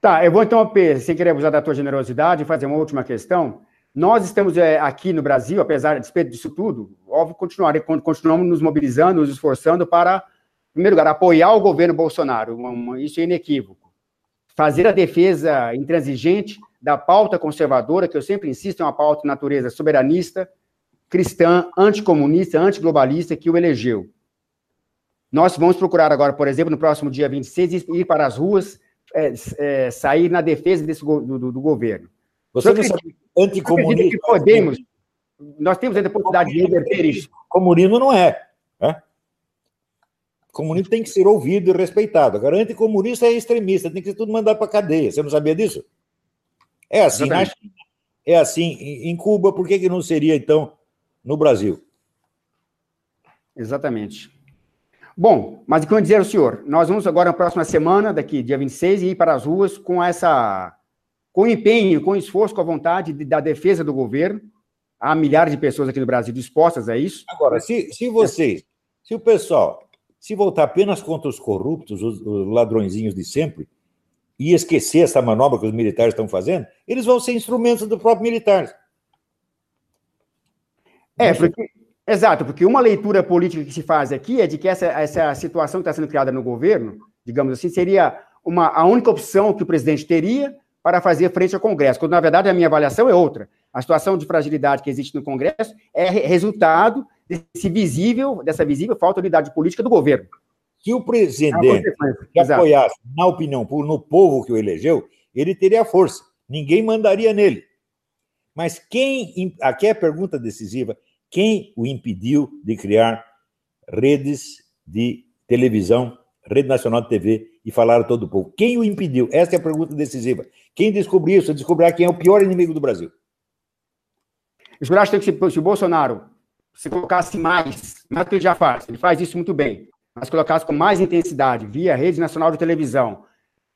Tá, eu vou então, sem querer abusar da tua generosidade, fazer uma última questão. Nós estamos é, aqui no Brasil, apesar de despeito disso tudo, óbvio, continuar, continuamos nos mobilizando, nos esforçando para, em primeiro lugar, apoiar o governo Bolsonaro, isso é inequívoco. Fazer a defesa intransigente da pauta conservadora, que eu sempre insisto, é uma pauta de natureza soberanista, cristã, anticomunista, antiglobalista, que o elegeu. Nós vamos procurar agora, por exemplo, no próximo dia 26, ir para as ruas é, é, sair na defesa desse, do, do, do governo. Você não sabe anticomunismo. Que podemos, nós temos a possibilidade de reverter isso. Comunismo não é. Né? Comunismo tem que ser ouvido e respeitado. Agora, anticomunista é extremista, tem que ser tudo mandado para cadeia. Você não sabia disso? É assim na China, é assim em Cuba, por que, que não seria, então, no Brasil? Exatamente. Bom, mas o que eu dizer ao senhor? Nós vamos agora na próxima semana, daqui, dia 26, ir para as ruas com essa. com empenho, com esforço, com a vontade de, da defesa do governo. Há milhares de pessoas aqui no Brasil dispostas a isso. Agora, se, se vocês, se o pessoal se voltar apenas contra os corruptos, os, os ladrõezinhos de sempre, e esquecer essa manobra que os militares estão fazendo, eles vão ser instrumentos do próprio militar. É, porque Exato, porque uma leitura política que se faz aqui é de que essa, essa situação que está sendo criada no governo, digamos assim, seria uma, a única opção que o presidente teria para fazer frente ao Congresso, quando, na verdade, a minha avaliação é outra. A situação de fragilidade que existe no Congresso é resultado desse visível, dessa visível falta de unidade política do governo. Se o presidente é apoiasse, na opinião no povo que o elegeu, ele teria força. Ninguém mandaria nele. Mas quem. Aqui é a pergunta decisiva: quem o impediu de criar redes de televisão, rede nacional de TV e falar a todo o povo? Quem o impediu? Essa é a pergunta decisiva. Quem descobriu isso, descobrirá quem é o pior inimigo do Brasil. Acho que se, se o Bolsonaro se colocasse mais, mais do que ele já faz, ele faz isso muito bem, mas colocasse com mais intensidade, via rede nacional de televisão,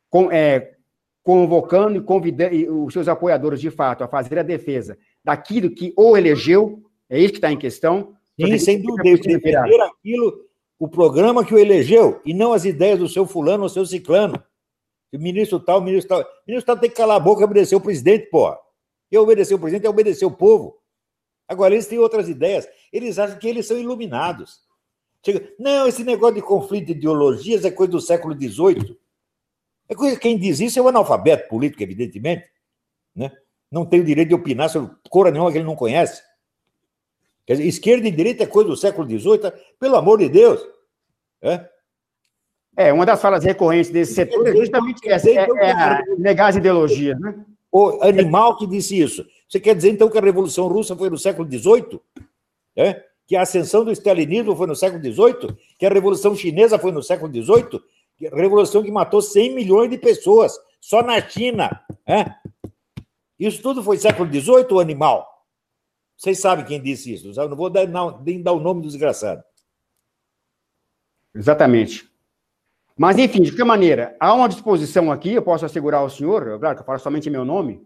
com, é, convocando e convidando os seus apoiadores, de fato, a fazer a defesa daquilo que o elegeu, é isso que está em questão. Sim, sem dúvida. Defender aquilo, o programa que o elegeu, e não as ideias do seu fulano ou seu ciclano. O ministro tal, o ministro tal. O ministro tal tem que calar a boca e obedecer o presidente, porra. E obedecer o presidente é obedecer o povo. Agora, eles têm outras ideias. Eles acham que eles são iluminados. Chega, não, esse negócio de conflito de ideologias é coisa do século XVIII. É coisa, quem diz isso é o analfabeto político, evidentemente. Né? Não tem o direito de opinar sobre cor nenhuma que ele não conhece. Quer dizer, esquerda e direita é coisa do século XVIII, pelo amor de Deus. É? É, uma das falas recorrentes desse setor é justamente essa, é, é, é negar as ideologias, né? O animal que disse isso. Você quer dizer, então, que a Revolução Russa foi no século XVIII? É? Que a ascensão do stalinismo foi no século XVIII? Que a Revolução Chinesa foi no século XVIII? A Revolução que matou 100 milhões de pessoas, só na China. É? Isso tudo foi século XVIII, o animal? Vocês sabem quem disse isso, eu não vou dar, não, nem dar o nome do desgraçado. Exatamente. Mas, enfim, de qualquer maneira, há uma disposição aqui, eu posso assegurar ao senhor, claro que eu falo somente em meu nome,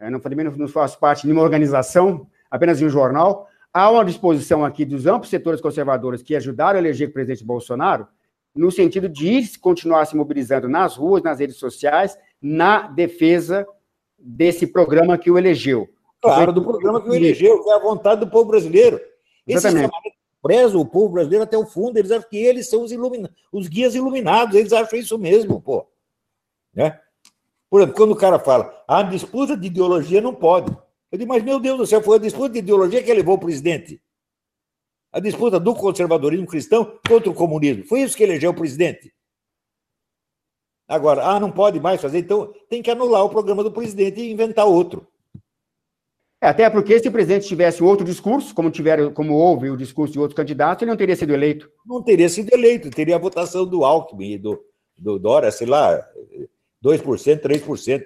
eu não, também não faço parte de nenhuma organização, apenas de um jornal, há uma disposição aqui dos amplos setores conservadores que ajudaram a eleger o presidente Bolsonaro, no sentido de ir continuar se mobilizando nas ruas, nas redes sociais, na defesa desse programa que o elegeu. Claro, do programa que o elegeu, que é a vontade do povo brasileiro. Esses prezam o povo brasileiro até o fundo, eles acham que eles são os, ilumina... os guias iluminados, eles acham isso mesmo, pô. Né? Por exemplo, quando o cara fala, a disputa de ideologia não pode. Eu digo, mas meu Deus do céu, foi a disputa de ideologia que levou o presidente. A disputa do conservadorismo cristão contra o comunismo. Foi isso que elegeu o presidente. Agora, ah, não pode mais fazer, então tem que anular o programa do presidente e inventar outro. É, até porque se o presidente tivesse outro discurso, como, tiver, como houve o discurso de outros candidatos, ele não teria sido eleito. Não teria sido eleito, teria a votação do Alckmin e do, do Dória, sei lá, 2%, 3%.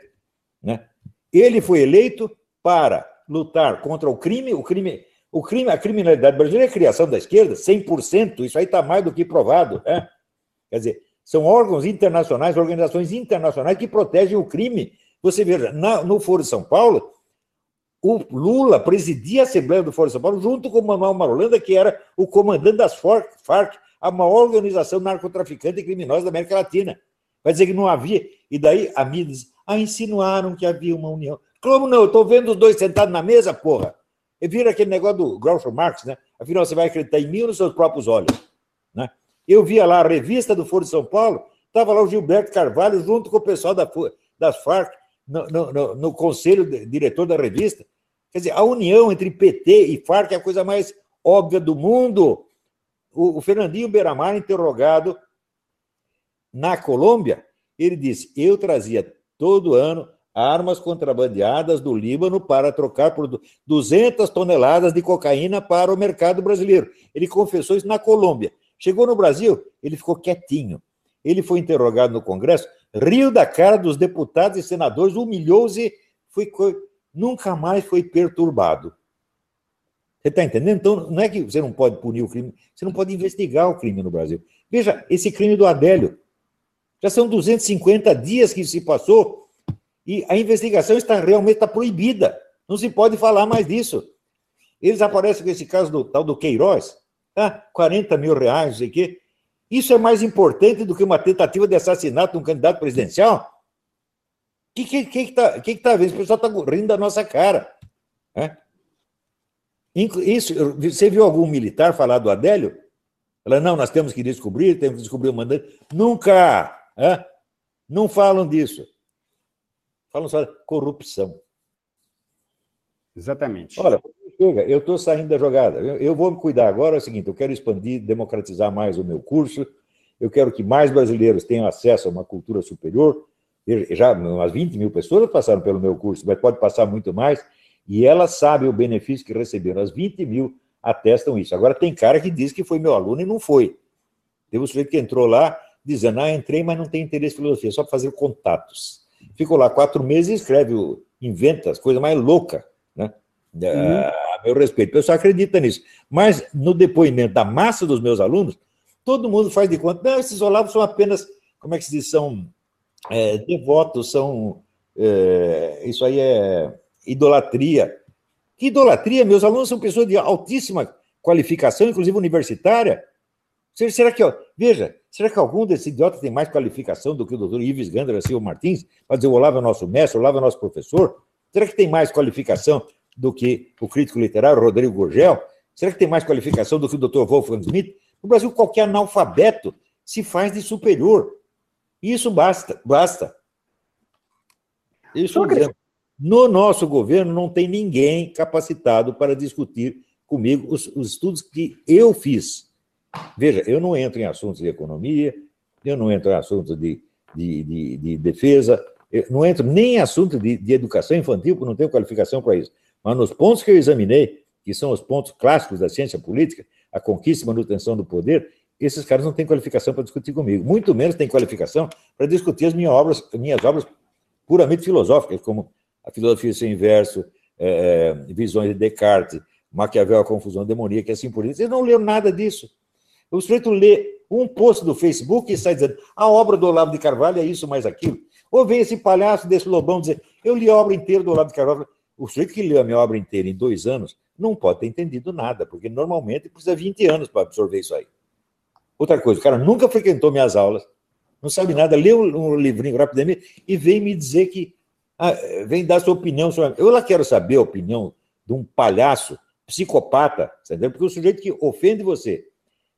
Né? Ele foi eleito para lutar contra o crime, o crime, o crime, a criminalidade brasileira é a criação da esquerda, 100%, isso aí está mais do que provado. Né? Quer dizer, são órgãos internacionais, organizações internacionais que protegem o crime. Você veja, na, no Foro de São Paulo, o Lula presidia a Assembleia do Foro de São Paulo junto com Manuel Marolanda, que era o comandante das FARC, a maior organização narcotraficante e criminosa da América Latina. Vai dizer que não havia. E daí a mídia diz: ah, insinuaram que havia uma união. Como não? Eu estou vendo os dois sentados na mesa, porra. E vira aquele negócio do Groucho Marx, né? Afinal, você vai acreditar em mim nos seus próprios olhos? Né? Eu via lá a revista do Foro de São Paulo, estava lá o Gilberto Carvalho junto com o pessoal da, das Farc, no, no, no, conselho diretor da revista. Quer dizer, a união entre PT e Farc é a coisa mais óbvia do mundo. O, o Fernandinho Beiramar, interrogado na Colômbia, ele disse: Eu trazia todo ano armas contrabandeadas do Líbano para trocar por 200 toneladas de cocaína para o mercado brasileiro. Ele confessou isso na Colômbia. Chegou no Brasil, ele ficou quietinho. Ele foi interrogado no Congresso, riu da cara dos deputados e senadores, humilhou-se, foi, nunca mais foi perturbado. Você está entendendo? Então, não é que você não pode punir o crime, você não pode investigar o crime no Brasil. Veja, esse crime do Adélio. Já são 250 dias que se passou e a investigação está realmente está proibida. Não se pode falar mais disso. Eles aparecem com esse caso do tal do Queiroz, tá? 40 mil reais, não sei o quê. Isso é mais importante do que uma tentativa de assassinato de um candidato presidencial? O que está que, que tá, que que tá vendo? O pessoal está rindo da nossa cara. Né? Isso, você viu algum militar falar do Adélio? Ela, não, nós temos que descobrir, temos que descobrir o mandante. Nunca! É? Não falam disso. Falam só de corrupção. Exatamente. Olha, chega, eu estou saindo da jogada. Eu, vou me cuidar agora. É o seguinte: eu quero expandir, democratizar mais o meu curso. Eu quero que mais brasileiros tenham acesso a uma cultura superior. Já umas 20 mil pessoas passaram pelo meu curso, mas pode passar muito mais. E elas sabem o benefício que receberam. As 20 mil atestam isso. Agora, tem cara que diz que foi meu aluno e não foi. Teve um sujeito que entrou lá dizendo: Ah, entrei, mas não tem interesse em filosofia, só para fazer contatos. Ficou lá quatro meses e escreve, inventa as coisas mais loucas, né? Uhum. A meu respeito. O pessoal acredita nisso. Mas no depoimento da massa dos meus alunos, todo mundo faz de conta, não, esses olavos são apenas, como é que se diz, são é, devotos, são. É, isso aí é idolatria. Que idolatria? Meus alunos são pessoas de altíssima qualificação, inclusive universitária. Será que, ó, veja, será que algum desses idiotas tem mais qualificação do que o doutor Ives Gandra Silva Martins para dizer o Olavo é nosso mestre, o Olavo é nosso professor? Será que tem mais qualificação do que o crítico literário Rodrigo Gurgel? Será que tem mais qualificação do que o doutor Wolfgang Smith? No Brasil, qualquer analfabeto se faz de superior. Isso basta, basta. Isso no nosso governo não tem ninguém capacitado para discutir comigo os, os estudos que eu fiz. Veja, eu não entro em assuntos de economia, eu não entro em assuntos de, de, de, de defesa, não entro nem em assunto de, de educação infantil, porque não tenho qualificação para isso. Mas nos pontos que eu examinei, que são os pontos clássicos da ciência política, a conquista e manutenção do poder, esses caras não têm qualificação para discutir comigo, muito menos têm qualificação para discutir as minhas obras, minhas obras puramente filosóficas, como a filosofia sem inverso, é, é, visões de Descartes, Maquiavel, a confusão demoníaca e assim por diante. Eles não leram nada disso. O sujeito lê um post do Facebook e sai dizendo a obra do Olavo de Carvalho é isso mais aquilo. Ou vem esse palhaço desse lobão dizer eu li a obra inteira do Olavo de Carvalho. O sujeito que leu a minha obra inteira em dois anos não pode ter entendido nada, porque normalmente precisa 20 anos para absorver isso aí. Outra coisa, o cara nunca frequentou minhas aulas, não sabe nada, leu um livrinho rapidamente e vem me dizer que. Ah, vem dar sua opinião sobre. Eu lá quero saber a opinião de um palhaço, psicopata, entendeu? Porque o sujeito que ofende você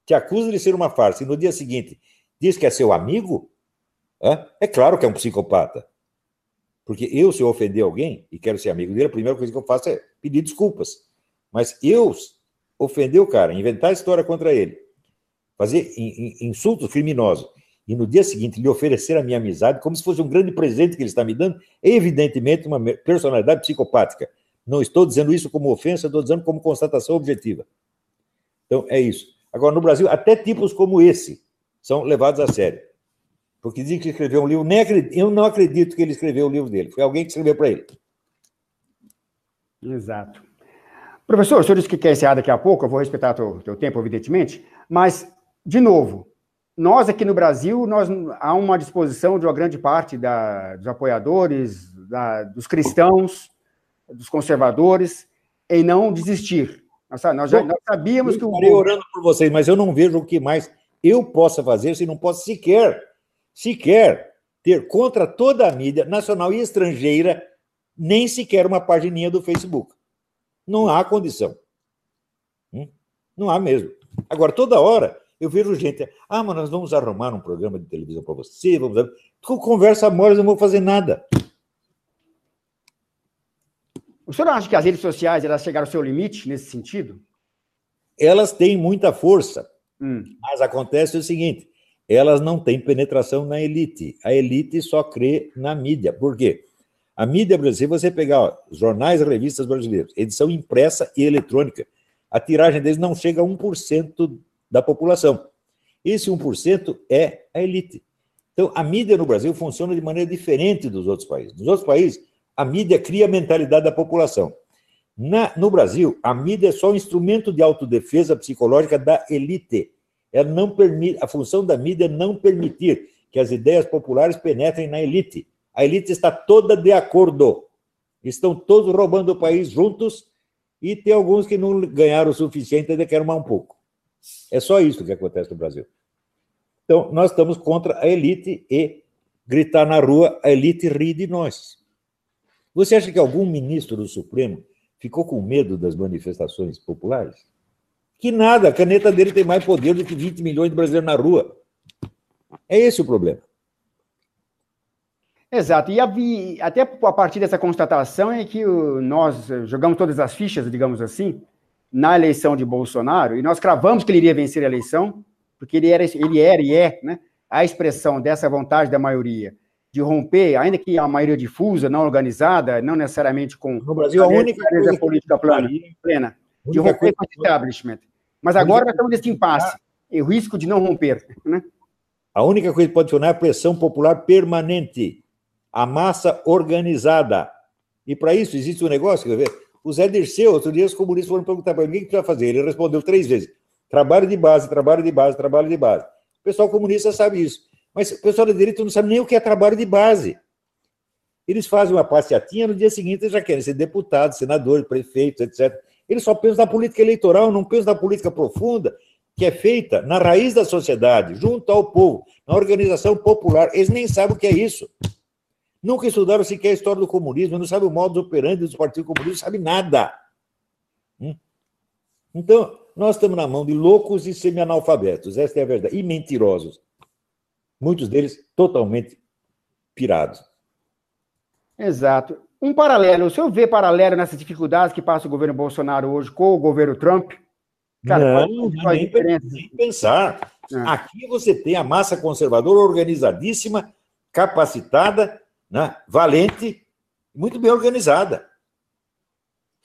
te acusa de ser uma farsa e no dia seguinte diz que é seu amigo, é, é claro que é um psicopata. Porque eu, se eu ofender alguém e quero ser amigo dele, a primeira coisa que eu faço é pedir desculpas. Mas eu ofender o cara, inventar história contra ele, fazer insultos criminosos, e no dia seguinte lhe oferecer a minha amizade como se fosse um grande presente que ele está me dando, é evidentemente uma personalidade psicopática. Não estou dizendo isso como ofensa, estou dizendo como constatação objetiva. Então, é isso. Agora, no Brasil, até tipos como esse são levados a sério. Porque dizem que escreveu um livro, nem acredito, eu não acredito que ele escreveu o livro dele, foi alguém que escreveu para ele. Exato. Professor, o senhor disse que quer encerrar daqui a pouco, eu vou respeitar o teu tempo, evidentemente, mas, de novo, nós aqui no Brasil, nós, há uma disposição de uma grande parte da, dos apoiadores, da, dos cristãos, dos conservadores, em não desistir. Nós, nós já nós sabíamos eu que o. Estarei orando por vocês, mas eu não vejo o que mais eu possa fazer se não posso sequer, sequer ter contra toda a mídia nacional e estrangeira, nem sequer uma pagininha do Facebook. Não há condição. Hum? Não há mesmo. Agora, toda hora eu vejo gente, ah, mas nós vamos arrumar um programa de televisão para você, vamos. Conversa mole, não vou fazer nada. O senhor acha que as redes sociais elas chegaram ao seu limite nesse sentido? Elas têm muita força, hum. mas acontece o seguinte: elas não têm penetração na elite. A elite só crê na mídia. Por quê? A mídia brasileira, você pegar ó, jornais e revistas brasileiros, edição impressa e eletrônica, a tiragem deles não chega a 1% da população. Esse 1% é a elite. Então, a mídia no Brasil funciona de maneira diferente dos outros países. Nos outros países, a mídia cria a mentalidade da população. Na, no Brasil, a mídia é só um instrumento de autodefesa psicológica da elite. Ela não permite, a função da mídia é não permitir que as ideias populares penetrem na elite. A elite está toda de acordo. Estão todos roubando o país juntos e tem alguns que não ganharam o suficiente ainda querem mais um pouco. É só isso que acontece no Brasil. Então, nós estamos contra a elite e gritar na rua, a elite ri de nós. Você acha que algum ministro do Supremo ficou com medo das manifestações populares? Que nada, a caneta dele tem mais poder do que 20 milhões de brasileiros na rua. É esse o problema. Exato. E até a partir dessa constatação é que nós jogamos todas as fichas, digamos assim, na eleição de Bolsonaro, e nós cravamos que ele iria vencer a eleição, porque ele era, ele era e é né, a expressão dessa vontade da maioria de romper, ainda que a maioria difusa, não organizada, não necessariamente com no Brasil, a, a única coisa política plana, plena, de romper com o establishment. Mas agora nós estamos nesse impasse, e o risco de não romper. Né? A única coisa que pode funcionar é a pressão popular permanente, a massa organizada. E para isso existe um negócio, quer ver? O Zé Dirceu, outro dia os comunistas foram perguntar para ele o que precisa fazer. Ele respondeu três vezes: trabalho de base, trabalho de base, trabalho de base. O pessoal comunista sabe isso. Mas o pessoal da direita não sabe nem o que é trabalho de base. Eles fazem uma passeatinha, no dia seguinte eles já querem ser deputados, senadores, prefeitos, etc. Eles só pensam na política eleitoral, não pensam na política profunda, que é feita na raiz da sociedade, junto ao povo, na organização popular. Eles nem sabem o que é isso. Nunca estudaram sequer a história do comunismo, não sabem o modo operandi dos partidos comunistas, não sabem nada. Hum? Então, nós estamos na mão de loucos e semi-analfabetos, esta é a verdade, e mentirosos. Muitos deles totalmente pirados. Exato. Um paralelo, o senhor vê paralelo nessas dificuldades que passa o governo Bolsonaro hoje com o governo Trump? Cara, não, qual, nem, nem pensar. É. Aqui você tem a massa conservadora organizadíssima, capacitada, né? valente, muito bem organizada.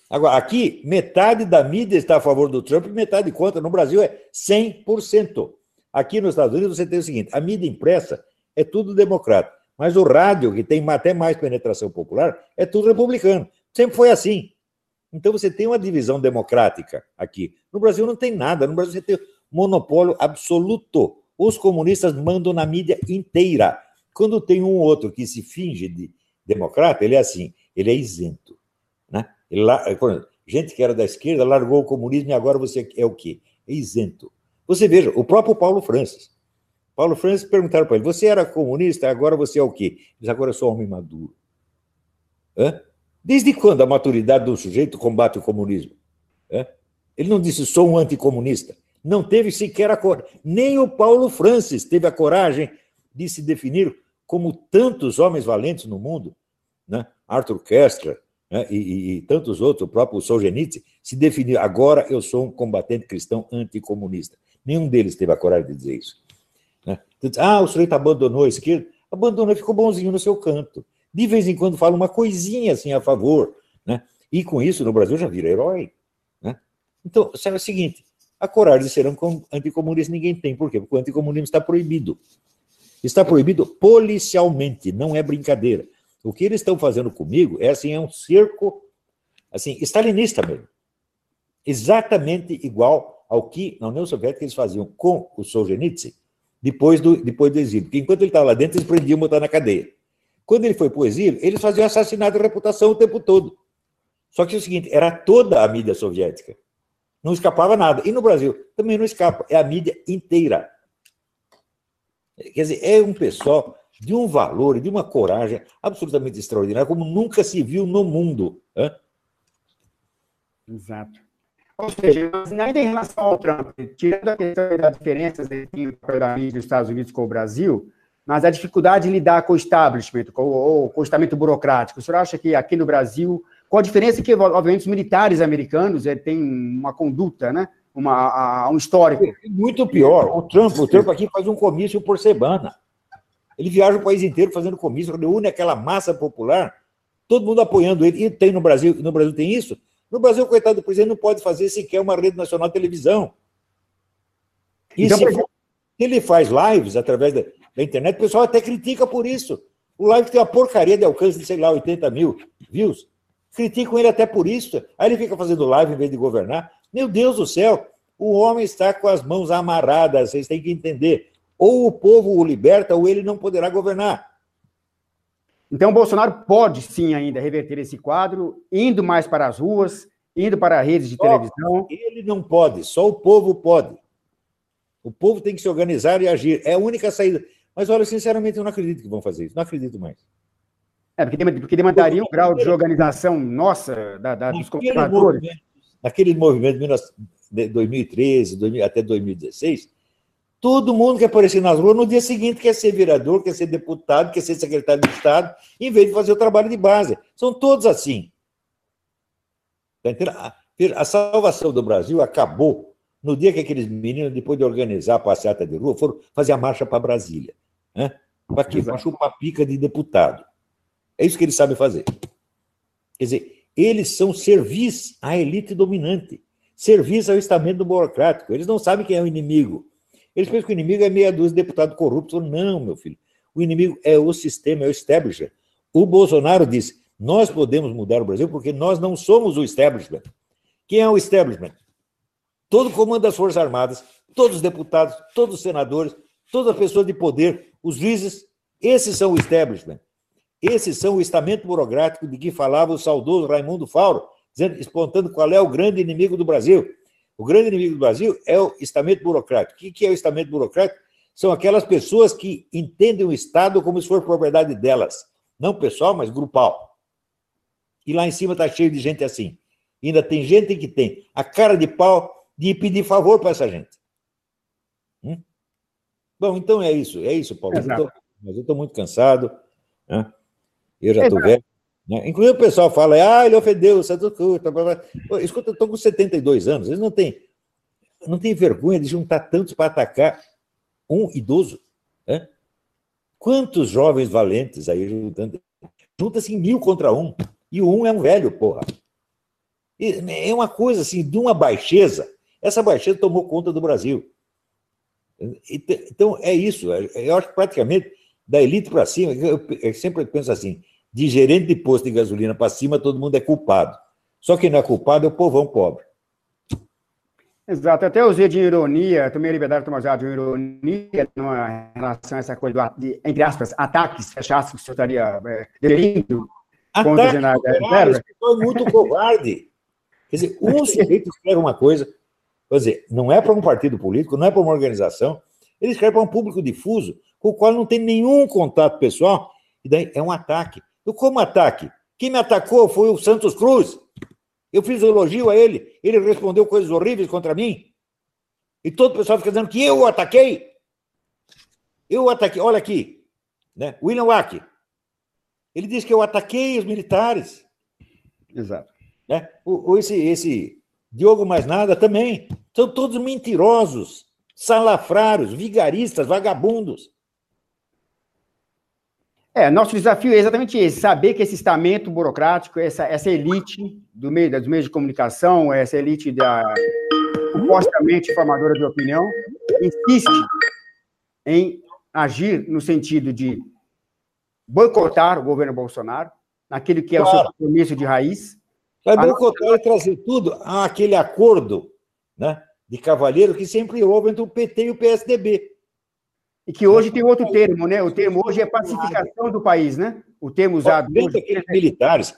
Agora, aqui, metade da mídia está a favor do Trump e metade contra. No Brasil é 100%. Aqui nos Estados Unidos você tem o seguinte: a mídia impressa é tudo democrata, mas o rádio, que tem até mais penetração popular, é tudo republicano. Sempre foi assim. Então você tem uma divisão democrática aqui. No Brasil não tem nada. No Brasil você tem monopólio absoluto. Os comunistas mandam na mídia inteira. Quando tem um outro que se finge de democrata, ele é assim, ele é isento. Né? Ele, gente que era da esquerda largou o comunismo e agora você é o quê? É isento. Você veja, o próprio Paulo Francis. Paulo Francis perguntaram para ele: você era comunista, agora você é o quê? Diz: agora eu sou homem maduro. Hã? Desde quando a maturidade do sujeito combate o comunismo? Hã? Ele não disse: sou um anticomunista. Não teve sequer a coragem. Nem o Paulo Francis teve a coragem de se definir como tantos homens valentes no mundo, né? Arthur Kester né? e, e, e, tantos outros, o próprio Solzhenitsyn, se definiu, agora eu sou um combatente cristão anticomunista. Nenhum deles teve a coragem de dizer isso. Né? Então, ah, o sujeito abandonou a esquerda. Abandonou ficou bonzinho no seu canto. De vez em quando fala uma coisinha assim a favor. Né? E com isso, no Brasil, já vira herói. Né? Então, sabe o seguinte, a coragem de ser um anticomunista ninguém tem. Por quê? Porque o anticomunismo está proibido. Está proibido policialmente, não é brincadeira. O que eles estão fazendo comigo é assim, é um cerco assim, stalinista mesmo. Exatamente igual ao que na União Soviética eles faziam com o Solzhenitsyn depois do, depois do exílio. Porque enquanto ele estava lá dentro, eles prendiam e botavam na cadeia. Quando ele foi para o exílio, eles faziam assassinato de reputação o tempo todo. Só que é o seguinte, era toda a mídia soviética. Não escapava nada. E no Brasil também não escapa, é a mídia inteira. Quer dizer, é um pessoal de um valor e de uma coragem absolutamente extraordinária, como nunca se viu no mundo. Hein? Exato. Ou seja, ainda em relação ao Trump, tirando a questão das diferenças entre o papel da mídia dos Estados Unidos com o Brasil, mas a dificuldade de lidar com o establishment, com o, com o estamento burocrático, o senhor acha que aqui no Brasil, com a diferença que, obviamente, os militares americanos é, têm uma conduta, né? Uma, um histórico. Muito pior. O Trump, o Trump aqui faz um comício por semana. Ele viaja o país inteiro fazendo comício, reúne aquela massa popular, todo mundo apoiando ele. E tem no Brasil, no Brasil tem isso. No Brasil, coitado do presidente não pode fazer sequer uma rede nacional de televisão. E então, se, ele faz lives através da, da, internet, o pessoal até critica por isso. O live tem uma porcaria de alcance de, sei lá, 80 mil views. Criticam ele até por isso. Aí ele fica fazendo live em vez de governar. Meu Deus do céu, o homem está com as mãos amarradas, vocês têm que entender. Ou o povo o liberta, ou ele não poderá governar. Então, Bolsonaro pode sim ainda reverter esse quadro, indo mais para as ruas, indo para redes de só televisão. Ele não pode, só o povo pode. O povo tem que se organizar e agir. É a única saída. Mas, olha, sinceramente, eu não acredito que vão fazer isso. Não acredito mais. É, porque, porque demandaria um grau de organização nossa, da, da, dos computadores. Naquele movimento de 2013 até 2016, Todo mundo quer aparecer nas ruas, no dia seguinte quer ser vereador, quer ser deputado, quer ser secretário de Estado, em vez de fazer o trabalho de base. São todos assim. Tá a salvação do Brasil acabou no dia que aqueles meninos, depois de organizar a passeata de rua, foram fazer a marcha para Brasília. Né? Para quê? Para chupar pica de deputado. É isso que eles sabem fazer. Quer dizer, eles são serviço à elite dominante, serviço ao estamento burocrático. Eles não sabem quem é o inimigo. Eles pensam que o inimigo é meia dúzia de deputados corruptos. Não, meu filho. O inimigo é o sistema, é o establishment. O Bolsonaro disse: nós podemos mudar o Brasil porque nós não somos o establishment. Quem é o establishment? Todo o comando das Forças Armadas, todos os deputados, todos os senadores, todas as pessoas de poder, os juízes, esses são o establishment. Esses são o estamento burocrático de que falava o saudoso Raimundo Fauro, dizendo, espontando qual é o grande inimigo do Brasil. O grande inimigo do Brasil é o estamento burocrático. O que é o estamento burocrático? São aquelas pessoas que entendem o Estado como se fosse propriedade delas. Não pessoal, mas grupal. E lá em cima está cheio de gente assim. E ainda tem gente que tem a cara de pau de pedir favor para essa gente. Hum? Bom, então é isso. É isso, Paulo. Exato. Mas eu estou muito cansado. Né? Eu já estou velho. Né? Inclusive o pessoal fala, ah, ele ofendeu o Santos Cruz. Blá, blá, blá. Escuta, eu estou com 72 anos, eles não têm, não têm vergonha de juntar tantos para atacar um idoso. Né? Quantos jovens valentes aí juntando? Junta-se mil contra um, e um é um velho, porra. E é uma coisa assim, de uma baixeza. Essa baixeza tomou conta do Brasil. Então, é isso. Eu acho que praticamente da elite para cima, eu sempre penso assim: de gerente de posto de gasolina para cima, todo mundo é culpado. Só quem não é culpado é o povão pobre. Exato, até usei de ironia, tomei a liberdade de tomar usar de ironia em relação a essa coisa de, entre aspas, ataques, fecha aspas, que o senhor estaria é, delirindo contra o general Guerra. É muito covarde. Quer dizer, um sujeito escreve uma coisa, quer dizer, não é para um partido político, não é para uma organização, ele escreve para um público difuso, com o qual não tem nenhum contato pessoal, e daí é um ataque. Eu como ataque? Quem me atacou foi o Santos Cruz. Eu fiz um elogio a ele, ele respondeu coisas horríveis contra mim. E todo o pessoal fica dizendo que eu o ataquei. Eu o ataquei. Olha aqui, né? William Wack. Ele diz que eu ataquei os militares. Exato. Né? O, o, esse, esse Diogo Mais Nada também. São todos mentirosos, salafrários, vigaristas, vagabundos. É, nosso desafio é exatamente esse: saber que esse estamento burocrático, essa, essa elite do meio, dos meios de comunicação, essa elite da supostamente formadora de opinião, insiste em agir no sentido de boicotar o governo Bolsonaro, naquilo que é claro. o seu compromisso de raiz. Vai boicotar e trazer tudo àquele acordo né, de cavalheiro que sempre houve entre o PT e o PSDB. E que hoje tem outro termo, né? O termo hoje é pacificação do país, né? O termo usado hoje. Aqueles militares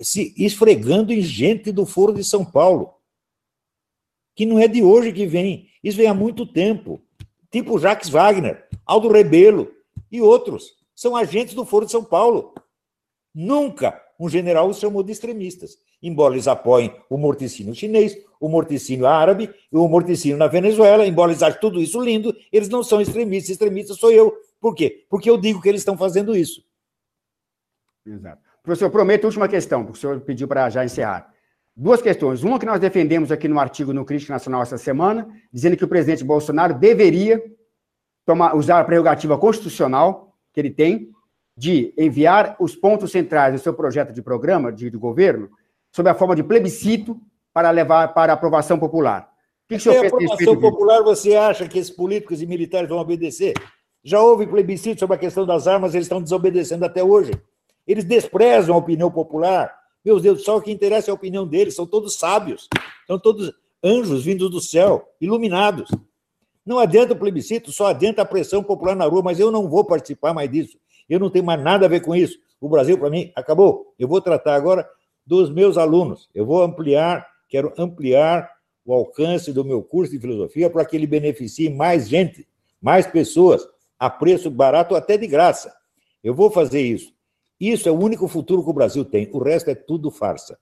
se esfregando em gente do Foro de São Paulo, que não é de hoje que vem, isso vem há muito tempo. Tipo Jacques Wagner, Aldo Rebelo e outros. São agentes do Foro de São Paulo. Nunca um general os chamou de extremistas, embora eles apoiem o morticínio chinês, o morticínio árabe e o morticínio na Venezuela, embora eles achem tudo isso lindo, eles não são extremistas, extremistas sou eu. Por quê? Porque eu digo que eles estão fazendo isso. Exato. Professor, prometo a última questão, porque o senhor pediu para já encerrar. Duas questões. Uma que nós defendemos aqui no artigo no Crítica Nacional essa semana, dizendo que o presidente Bolsonaro deveria tomar, usar a prerrogativa constitucional que ele tem de enviar os pontos centrais do seu projeto de programa de, de governo sob a forma de plebiscito para levar para aprovação popular. O que, que o senhor aprovação popular, você acha que esses políticos e militares vão obedecer? Já houve plebiscito sobre a questão das armas, eles estão desobedecendo até hoje. Eles desprezam a opinião popular. Meu Deus, só o que interessa é a opinião deles, são todos sábios, são todos anjos vindos do céu, iluminados. Não adianta o plebiscito, só adianta a pressão popular na rua, mas eu não vou participar mais disso. Eu não tenho mais nada a ver com isso. O Brasil, para mim, acabou. Eu vou tratar agora dos meus alunos. Eu vou ampliar, quero ampliar o alcance do meu curso de filosofia para que ele beneficie mais gente, mais pessoas, a preço barato até de graça. Eu vou fazer isso. Isso é o único futuro que o Brasil tem. O resto é tudo farsa.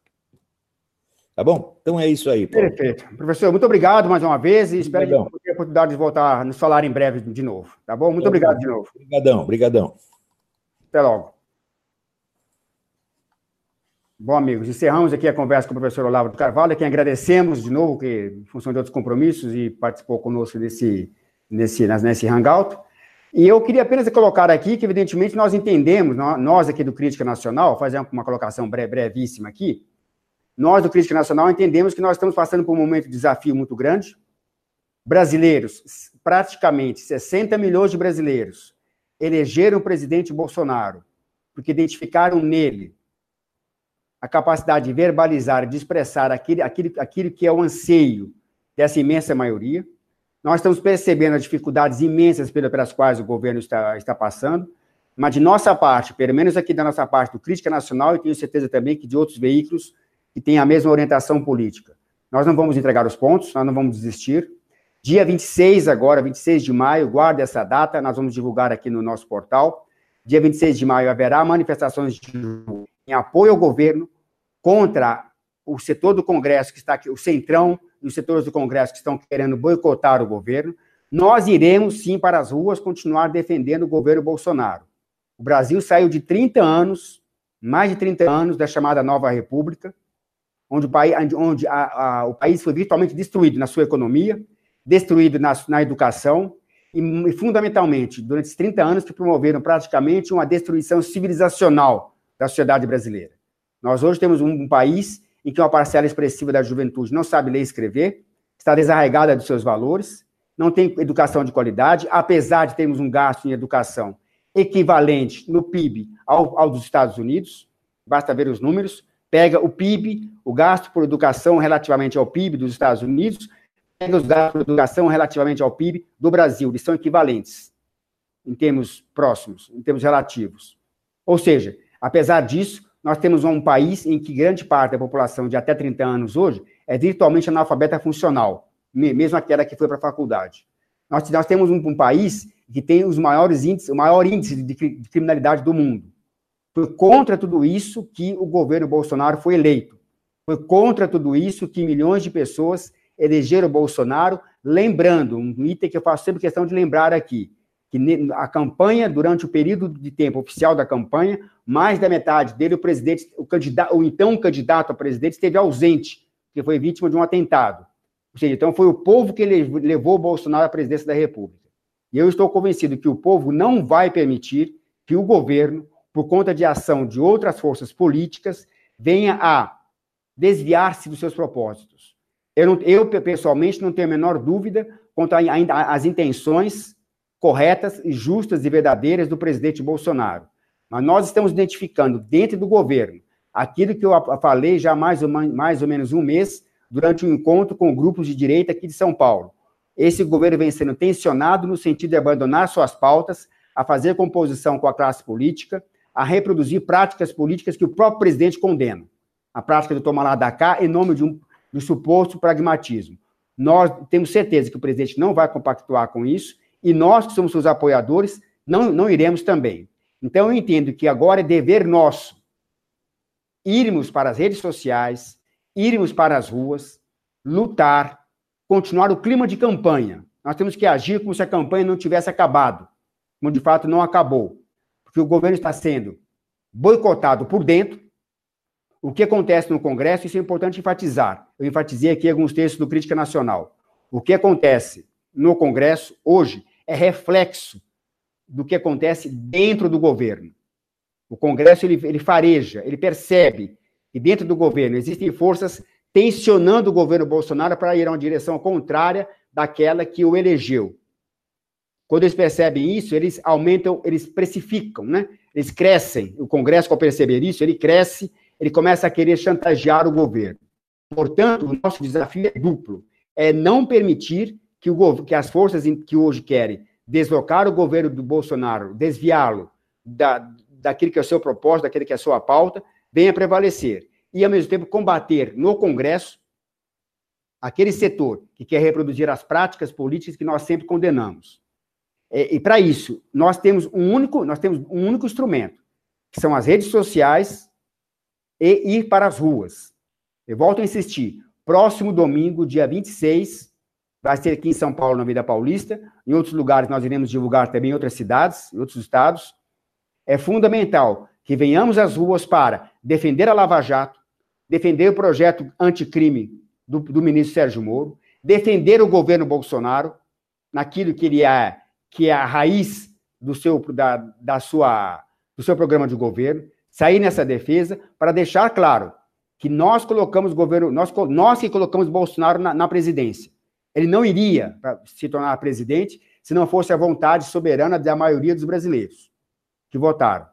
Tá bom? Então é isso aí. Paulo. Perfeito. Professor, muito obrigado mais uma vez e espero que tenha a oportunidade de voltar a nos falar em breve de novo. Tá bom? Muito obrigado de novo. Obrigadão, obrigadão. Até logo. Bom, amigos, encerramos aqui a conversa com o professor Olavo do Carvalho, a quem agradecemos de novo, que, em função de outros compromissos, e participou conosco nesse, nesse, hangout. E eu queria apenas colocar aqui que, evidentemente, nós entendemos, nós aqui do Crítica Nacional, fazer uma colocação brevíssima aqui, nós do Crítica Nacional entendemos que nós estamos passando por um momento de desafio muito grande. Brasileiros, praticamente 60 milhões de brasileiros, elegeram o presidente Bolsonaro porque identificaram nele a capacidade de verbalizar, de expressar aquilo, aquilo, aquilo que é o anseio dessa imensa maioria. Nós estamos percebendo as dificuldades imensas pelas quais o governo está, está passando, mas de nossa parte, pelo menos aqui da nossa parte do Crítica Nacional, e tenho certeza também que de outros veículos que têm a mesma orientação política. Nós não vamos entregar os pontos, nós não vamos desistir, Dia 26, agora, 26 de maio, guarde essa data, nós vamos divulgar aqui no nosso portal. Dia 26 de maio haverá manifestações de, em apoio ao governo contra o setor do Congresso que está aqui, o Centrão e os setores do Congresso que estão querendo boicotar o governo. Nós iremos sim para as ruas continuar defendendo o governo Bolsonaro. O Brasil saiu de 30 anos, mais de 30 anos da chamada Nova República, onde o país, onde a, a, o país foi virtualmente destruído na sua economia, destruído na, na educação e, e, fundamentalmente, durante esses 30 anos que promoveram praticamente uma destruição civilizacional da sociedade brasileira. Nós hoje temos um, país em que uma parcela expressiva da juventude não sabe ler e escrever, está desarraigada dos seus valores, não tem educação de qualidade, apesar de termos um gasto em educação equivalente no PIB ao, ao dos Estados Unidos, basta ver os números, pega o PIB, o gasto por educação relativamente ao PIB dos Estados Unidos, pega os gastos de educação relativamente ao PIB do Brasil, eles são equivalentes, em termos próximos, em termos relativos. Ou seja, apesar disso, nós temos um país em que grande parte da população de até 30 anos hoje é virtualmente analfabeta funcional, mesmo aquela que foi para a faculdade. Nós, nós temos um, um, país que tem os maiores índices, o maior índice de, de criminalidade do mundo. Foi contra tudo isso que o governo Bolsonaro foi eleito. Foi contra tudo isso que milhões de pessoas eleger o Bolsonaro, lembrando, um item que eu faço sempre questão de lembrar aqui, que a campanha, durante o período de tempo oficial da campanha, mais da metade dele, o presidente, o candidato, o então candidato a presidente esteve ausente, que foi vítima de um atentado. Ou seja, então foi o povo que levou Bolsonaro à presidência da República. E eu estou convencido que o povo não vai permitir que o governo, por conta de ação de outras forças políticas, venha a desviar-se dos seus propósitos. Eu, não, eu, pessoalmente, não tenho a menor dúvida quanto às intenções corretas justas e verdadeiras do presidente Bolsonaro. Mas nós estamos identificando dentro do governo aquilo que eu falei já há mais ou, mais ou menos um mês, durante um encontro com grupos de direita aqui de São Paulo. Esse governo vem sendo tensionado no sentido de abandonar suas pautas, a fazer composição com a classe política, a reproduzir práticas políticas que o próprio presidente condena. A prática do tomar lá da cá em nome de um, de um suposto pragmatismo. Nós temos certeza que o presidente não vai compactuar com isso e nós, que somos seus apoiadores, não, não iremos também. Então, eu entendo que agora é dever nosso irmos para as redes sociais, irmos para as ruas, lutar, continuar o clima de campanha. Nós temos que agir como se a campanha não tivesse acabado, como de fato não acabou, porque o governo está sendo boicotado por dentro. O que acontece no Congresso, isso é importante enfatizar. Eu enfatizei aqui alguns textos do Crítica Nacional. O que acontece no Congresso hoje é reflexo do que acontece dentro do governo. O Congresso ele, ele fareja, ele percebe que dentro do governo existem forças tensionando o governo Bolsonaro para ir a uma direção contrária daquela que o elegeu. Quando eles percebem isso, eles aumentam, eles precificam, né? Eles crescem. O Congresso, ao perceber isso, ele cresce, ele começa a querer chantagear o governo. Portanto, o nosso desafio é duplo: é não permitir que, o, que as forças que hoje querem deslocar o governo do Bolsonaro, desviá-lo da, daquilo que é o seu propósito, daquilo que é a sua pauta, venha prevalecer. E, ao mesmo tempo, combater no Congresso aquele setor que quer reproduzir as práticas políticas que nós sempre condenamos. E, e para isso, nós temos um único, nós temos um único instrumento, que são as redes sociais e ir para as ruas. Eu volto a insistir, próximo domingo, dia 26, vai ser aqui em São Paulo, na Vida Paulista. Em outros lugares nós iremos divulgar também em outras cidades, em outros estados. É fundamental que venhamos às ruas para defender a Lava Jato, defender o projeto anticrime do, do ministro Sérgio Moro, defender o governo Bolsonaro naquilo que ele é, que é a raiz do seu, da, da sua, do seu programa de governo, sair nessa defesa para deixar claro que nós colocamos governo, nós, nós que colocamos Bolsonaro na, na presidência. Ele não iria se tornar presidente se não fosse a vontade soberana da maioria dos brasileiros que votaram.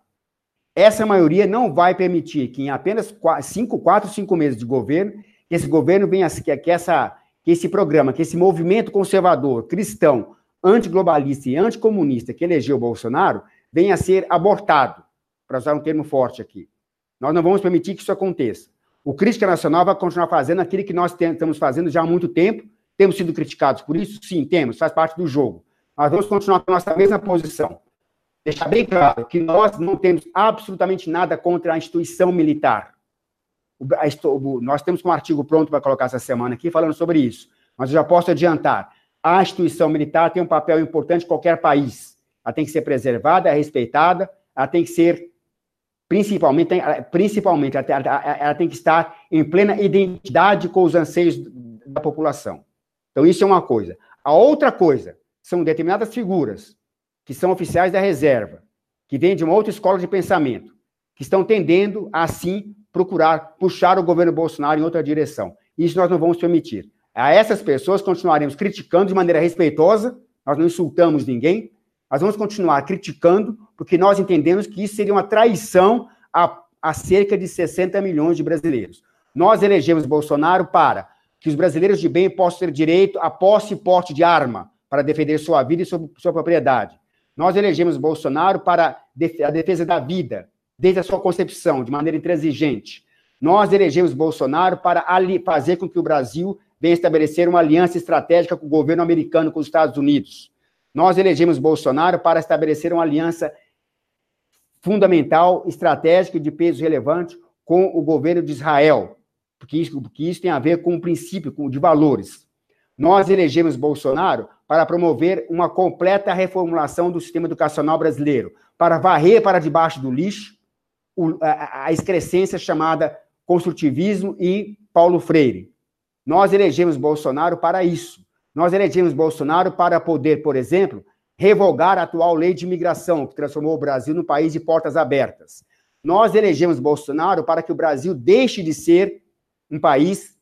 Essa maioria não vai permitir que em apenas cinco, quatro, cinco meses de governo, que esse governo venha, que, essa, que esse programa, que esse movimento conservador, cristão, antiglobalista e anticomunista que elegeu Bolsonaro, venha a ser abortado, para usar um termo forte aqui. Nós não vamos permitir que isso aconteça. O Crítica Nacional vai continuar fazendo aquilo que nós estamos fazendo já há muito tempo, temos sido criticados por isso? Sim, temos, faz parte do jogo. Mas vamos continuar com a nossa mesma posição. Deixar bem claro que nós não temos absolutamente nada contra a instituição militar. nós temos um artigo pronto para colocar essa semana aqui falando sobre isso. Mas eu já posso adiantar. A instituição militar tem um papel importante em qualquer país. Ela tem que ser preservada, respeitada, ela tem que ser, principalmente, principalmente ela, tem que estar em plena identidade com os anseios da população. Então, isso é uma coisa. A outra coisa são determinadas figuras que são oficiais da reserva, que vêm de uma outra escola de pensamento, que estão tendendo a, assim, procurar puxar o governo Bolsonaro em outra direção. Isso nós não vamos permitir. A essas pessoas continuaremos criticando de maneira respeitosa, nós não insultamos ninguém, nós vamos continuar criticando, porque nós entendemos que isso seria uma traição a, a cerca de 60 milhões de brasileiros. Nós elegemos Bolsonaro para que os brasileiros de bem possam ter direito a posse e porte de arma para defender sua vida e sua, sua propriedade. Nós elegemos Bolsonaro para a defesa da vida, desde a sua concepção, de maneira intransigente. Nós elegemos Bolsonaro para fazer com que o Brasil venha estabelecer uma aliança estratégica com o governo americano, com os Estados Unidos. Nós elegemos Bolsonaro para estabelecer uma aliança fundamental, estratégica de peso relevante com o governo de Israel, porque isso, porque isso tem a ver com um princípio com, de valores. Nós elegemos Bolsonaro para promover uma completa reformulação do sistema educacional brasileiro, para varrer para debaixo do lixo a excrescência chamada construtivismo e Paulo Freire. Nós elegemos Bolsonaro para isso. Nós elegemos Bolsonaro para poder, por exemplo, revogar a atual lei de imigração, que transformou o Brasil num país de portas abertas. Nós elegemos Bolsonaro para que o Brasil deixe de ser um país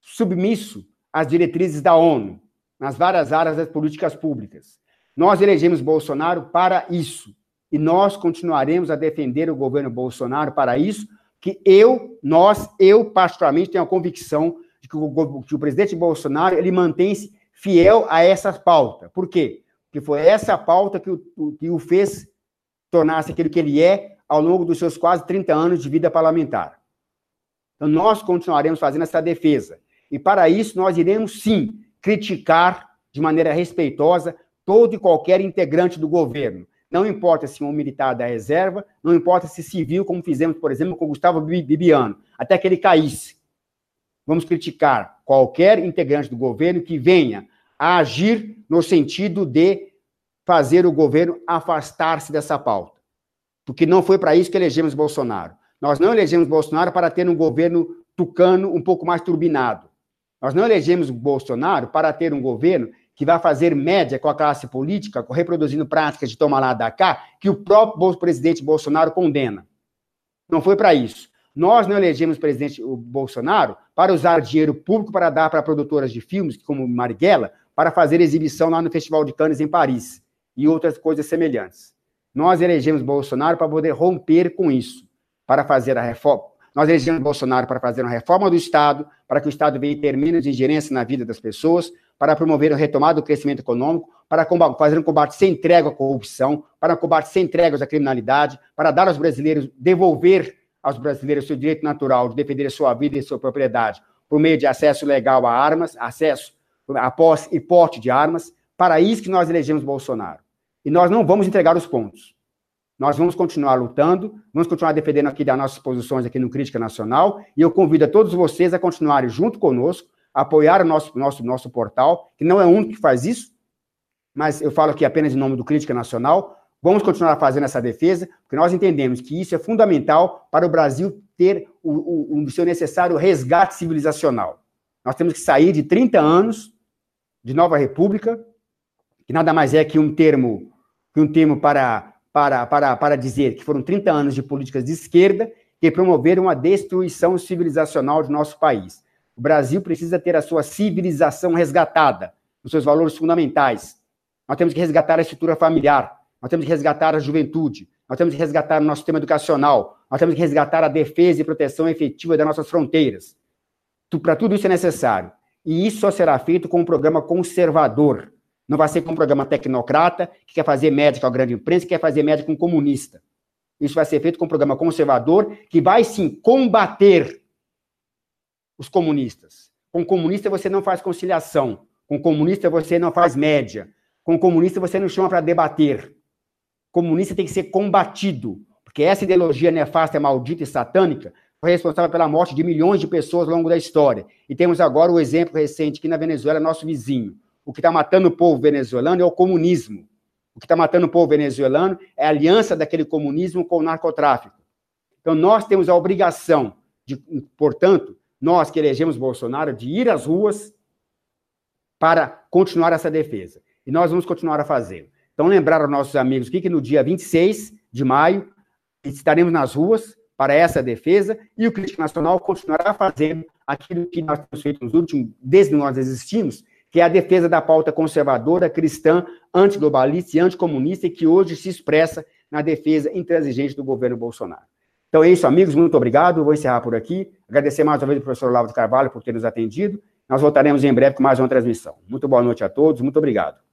submisso às diretrizes da ONU, nas várias áreas das políticas públicas. Nós elegemos Bolsonaro para isso. E nós continuaremos a defender o governo Bolsonaro para isso, que eu, nós, eu particularmente tenho a convicção de que o, que o presidente Bolsonaro ele mantém-se fiel a essa pauta. Por quê? Porque foi essa pauta que o, que o fez tornar-se aquilo que ele é ao longo dos seus quase 30 anos de vida parlamentar. Então, nós continuaremos fazendo essa defesa. E para isso, nós iremos sim criticar de maneira respeitosa todo e qualquer integrante do governo. Não importa se um militar da reserva, não importa se civil, como fizemos, por exemplo, com Gustavo Bibiano, até que ele caísse. Vamos criticar qualquer integrante do governo que venha a agir no sentido de fazer o governo afastar-se dessa pauta. Porque não foi para isso que elegemos Bolsonaro. Nós não elegemos Bolsonaro para ter um governo tucano um pouco mais turbinado. Nós não elegemos Bolsonaro para ter um governo que vai fazer média com a classe política, reproduzindo práticas de tomar lá da cá, que o próprio presidente Bolsonaro condena. Não foi para isso. Nós não elegemos o presidente Bolsonaro para usar dinheiro público para dar para produtoras de filmes, como Marighella, para fazer exibição lá no Festival de Cannes em Paris e outras coisas semelhantes. Nós elegemos Bolsonaro para poder romper com isso, para fazer a reforma, nós elegemos Bolsonaro para fazer uma reforma do Estado, para que o Estado venha ter menos ingerência na vida das pessoas, para promover a retomada do crescimento econômico, para fazer um combate sem trégua à corrupção, para um combate sem tréguas à criminalidade, para dar aos brasileiros, devolver aos brasileiros seu direito natural de defender sua vida e sua propriedade por meio de acesso legal a armas, acesso a posse e porte de armas. Para isso que nós elegemos Bolsonaro. E nós não vamos entregar os pontos. Nós vamos continuar lutando, vamos continuar defendendo aqui das nossas posições aqui no Crítica Nacional, e eu convido a todos vocês a continuarem junto conosco, apoiar o nosso, nosso, nosso portal, que não é o único que faz isso, mas eu falo aqui apenas em nome do Crítica Nacional. Vamos continuar fazendo essa defesa, porque nós entendemos que isso é fundamental para o Brasil ter o, o, o seu necessário resgate civilizacional. Nós temos que sair de 30 anos de nova república, que nada mais é que um termo, que um termo para para, para, para dizer que foram 30 anos de políticas de esquerda que promoveram a destruição civilizacional de nosso país. O Brasil precisa ter a sua civilização resgatada, os seus valores fundamentais. Nós temos que resgatar a estrutura familiar, nós temos que resgatar a juventude, nós temos que resgatar o nosso sistema educacional, nós temos que resgatar a defesa e proteção efetiva das nossas fronteiras. Para tudo isso é necessário. E isso só será feito com um programa conservador, não vai ser com um programa tecnocrata, que quer fazer médica com a grande imprensa, que quer fazer médica com um comunista. Isso vai ser feito com um programa conservador, que vai sim combater os comunistas. Com comunista você não faz conciliação. Com comunista você não faz média. Com comunista você não chama para debater. Comunista tem que ser combatido, porque essa ideologia nefasta, maldita e satânica foi responsável pela morte de milhões de pessoas ao longo da história. E temos agora o exemplo recente aqui na Venezuela, nosso vizinho. O que está matando o povo venezuelano é o comunismo. O que está matando o povo venezuelano é a aliança daquele comunismo com o narcotráfico. Então, nós temos a obrigação, de, portanto, nós que elegemos Bolsonaro, de ir às ruas para continuar essa defesa. E nós vamos continuar a fazer. Então, lembrar aos nossos amigos aqui que no dia 26 de maio estaremos nas ruas para essa defesa e o Crítico Nacional continuará fazendo aquilo que nós temos feito nos últimos, desde que nós existimos, que é a defesa da pauta conservadora, cristã, antiglobalista e anticomunista, e que hoje se expressa na defesa intransigente do governo Bolsonaro. Então é isso, amigos, muito obrigado. vou encerrar por aqui. Agradecer mais uma vez ao professor Olavo de Carvalho por ter nos atendido. Nós voltaremos em breve com mais uma transmissão. Muito boa noite a todos, muito obrigado.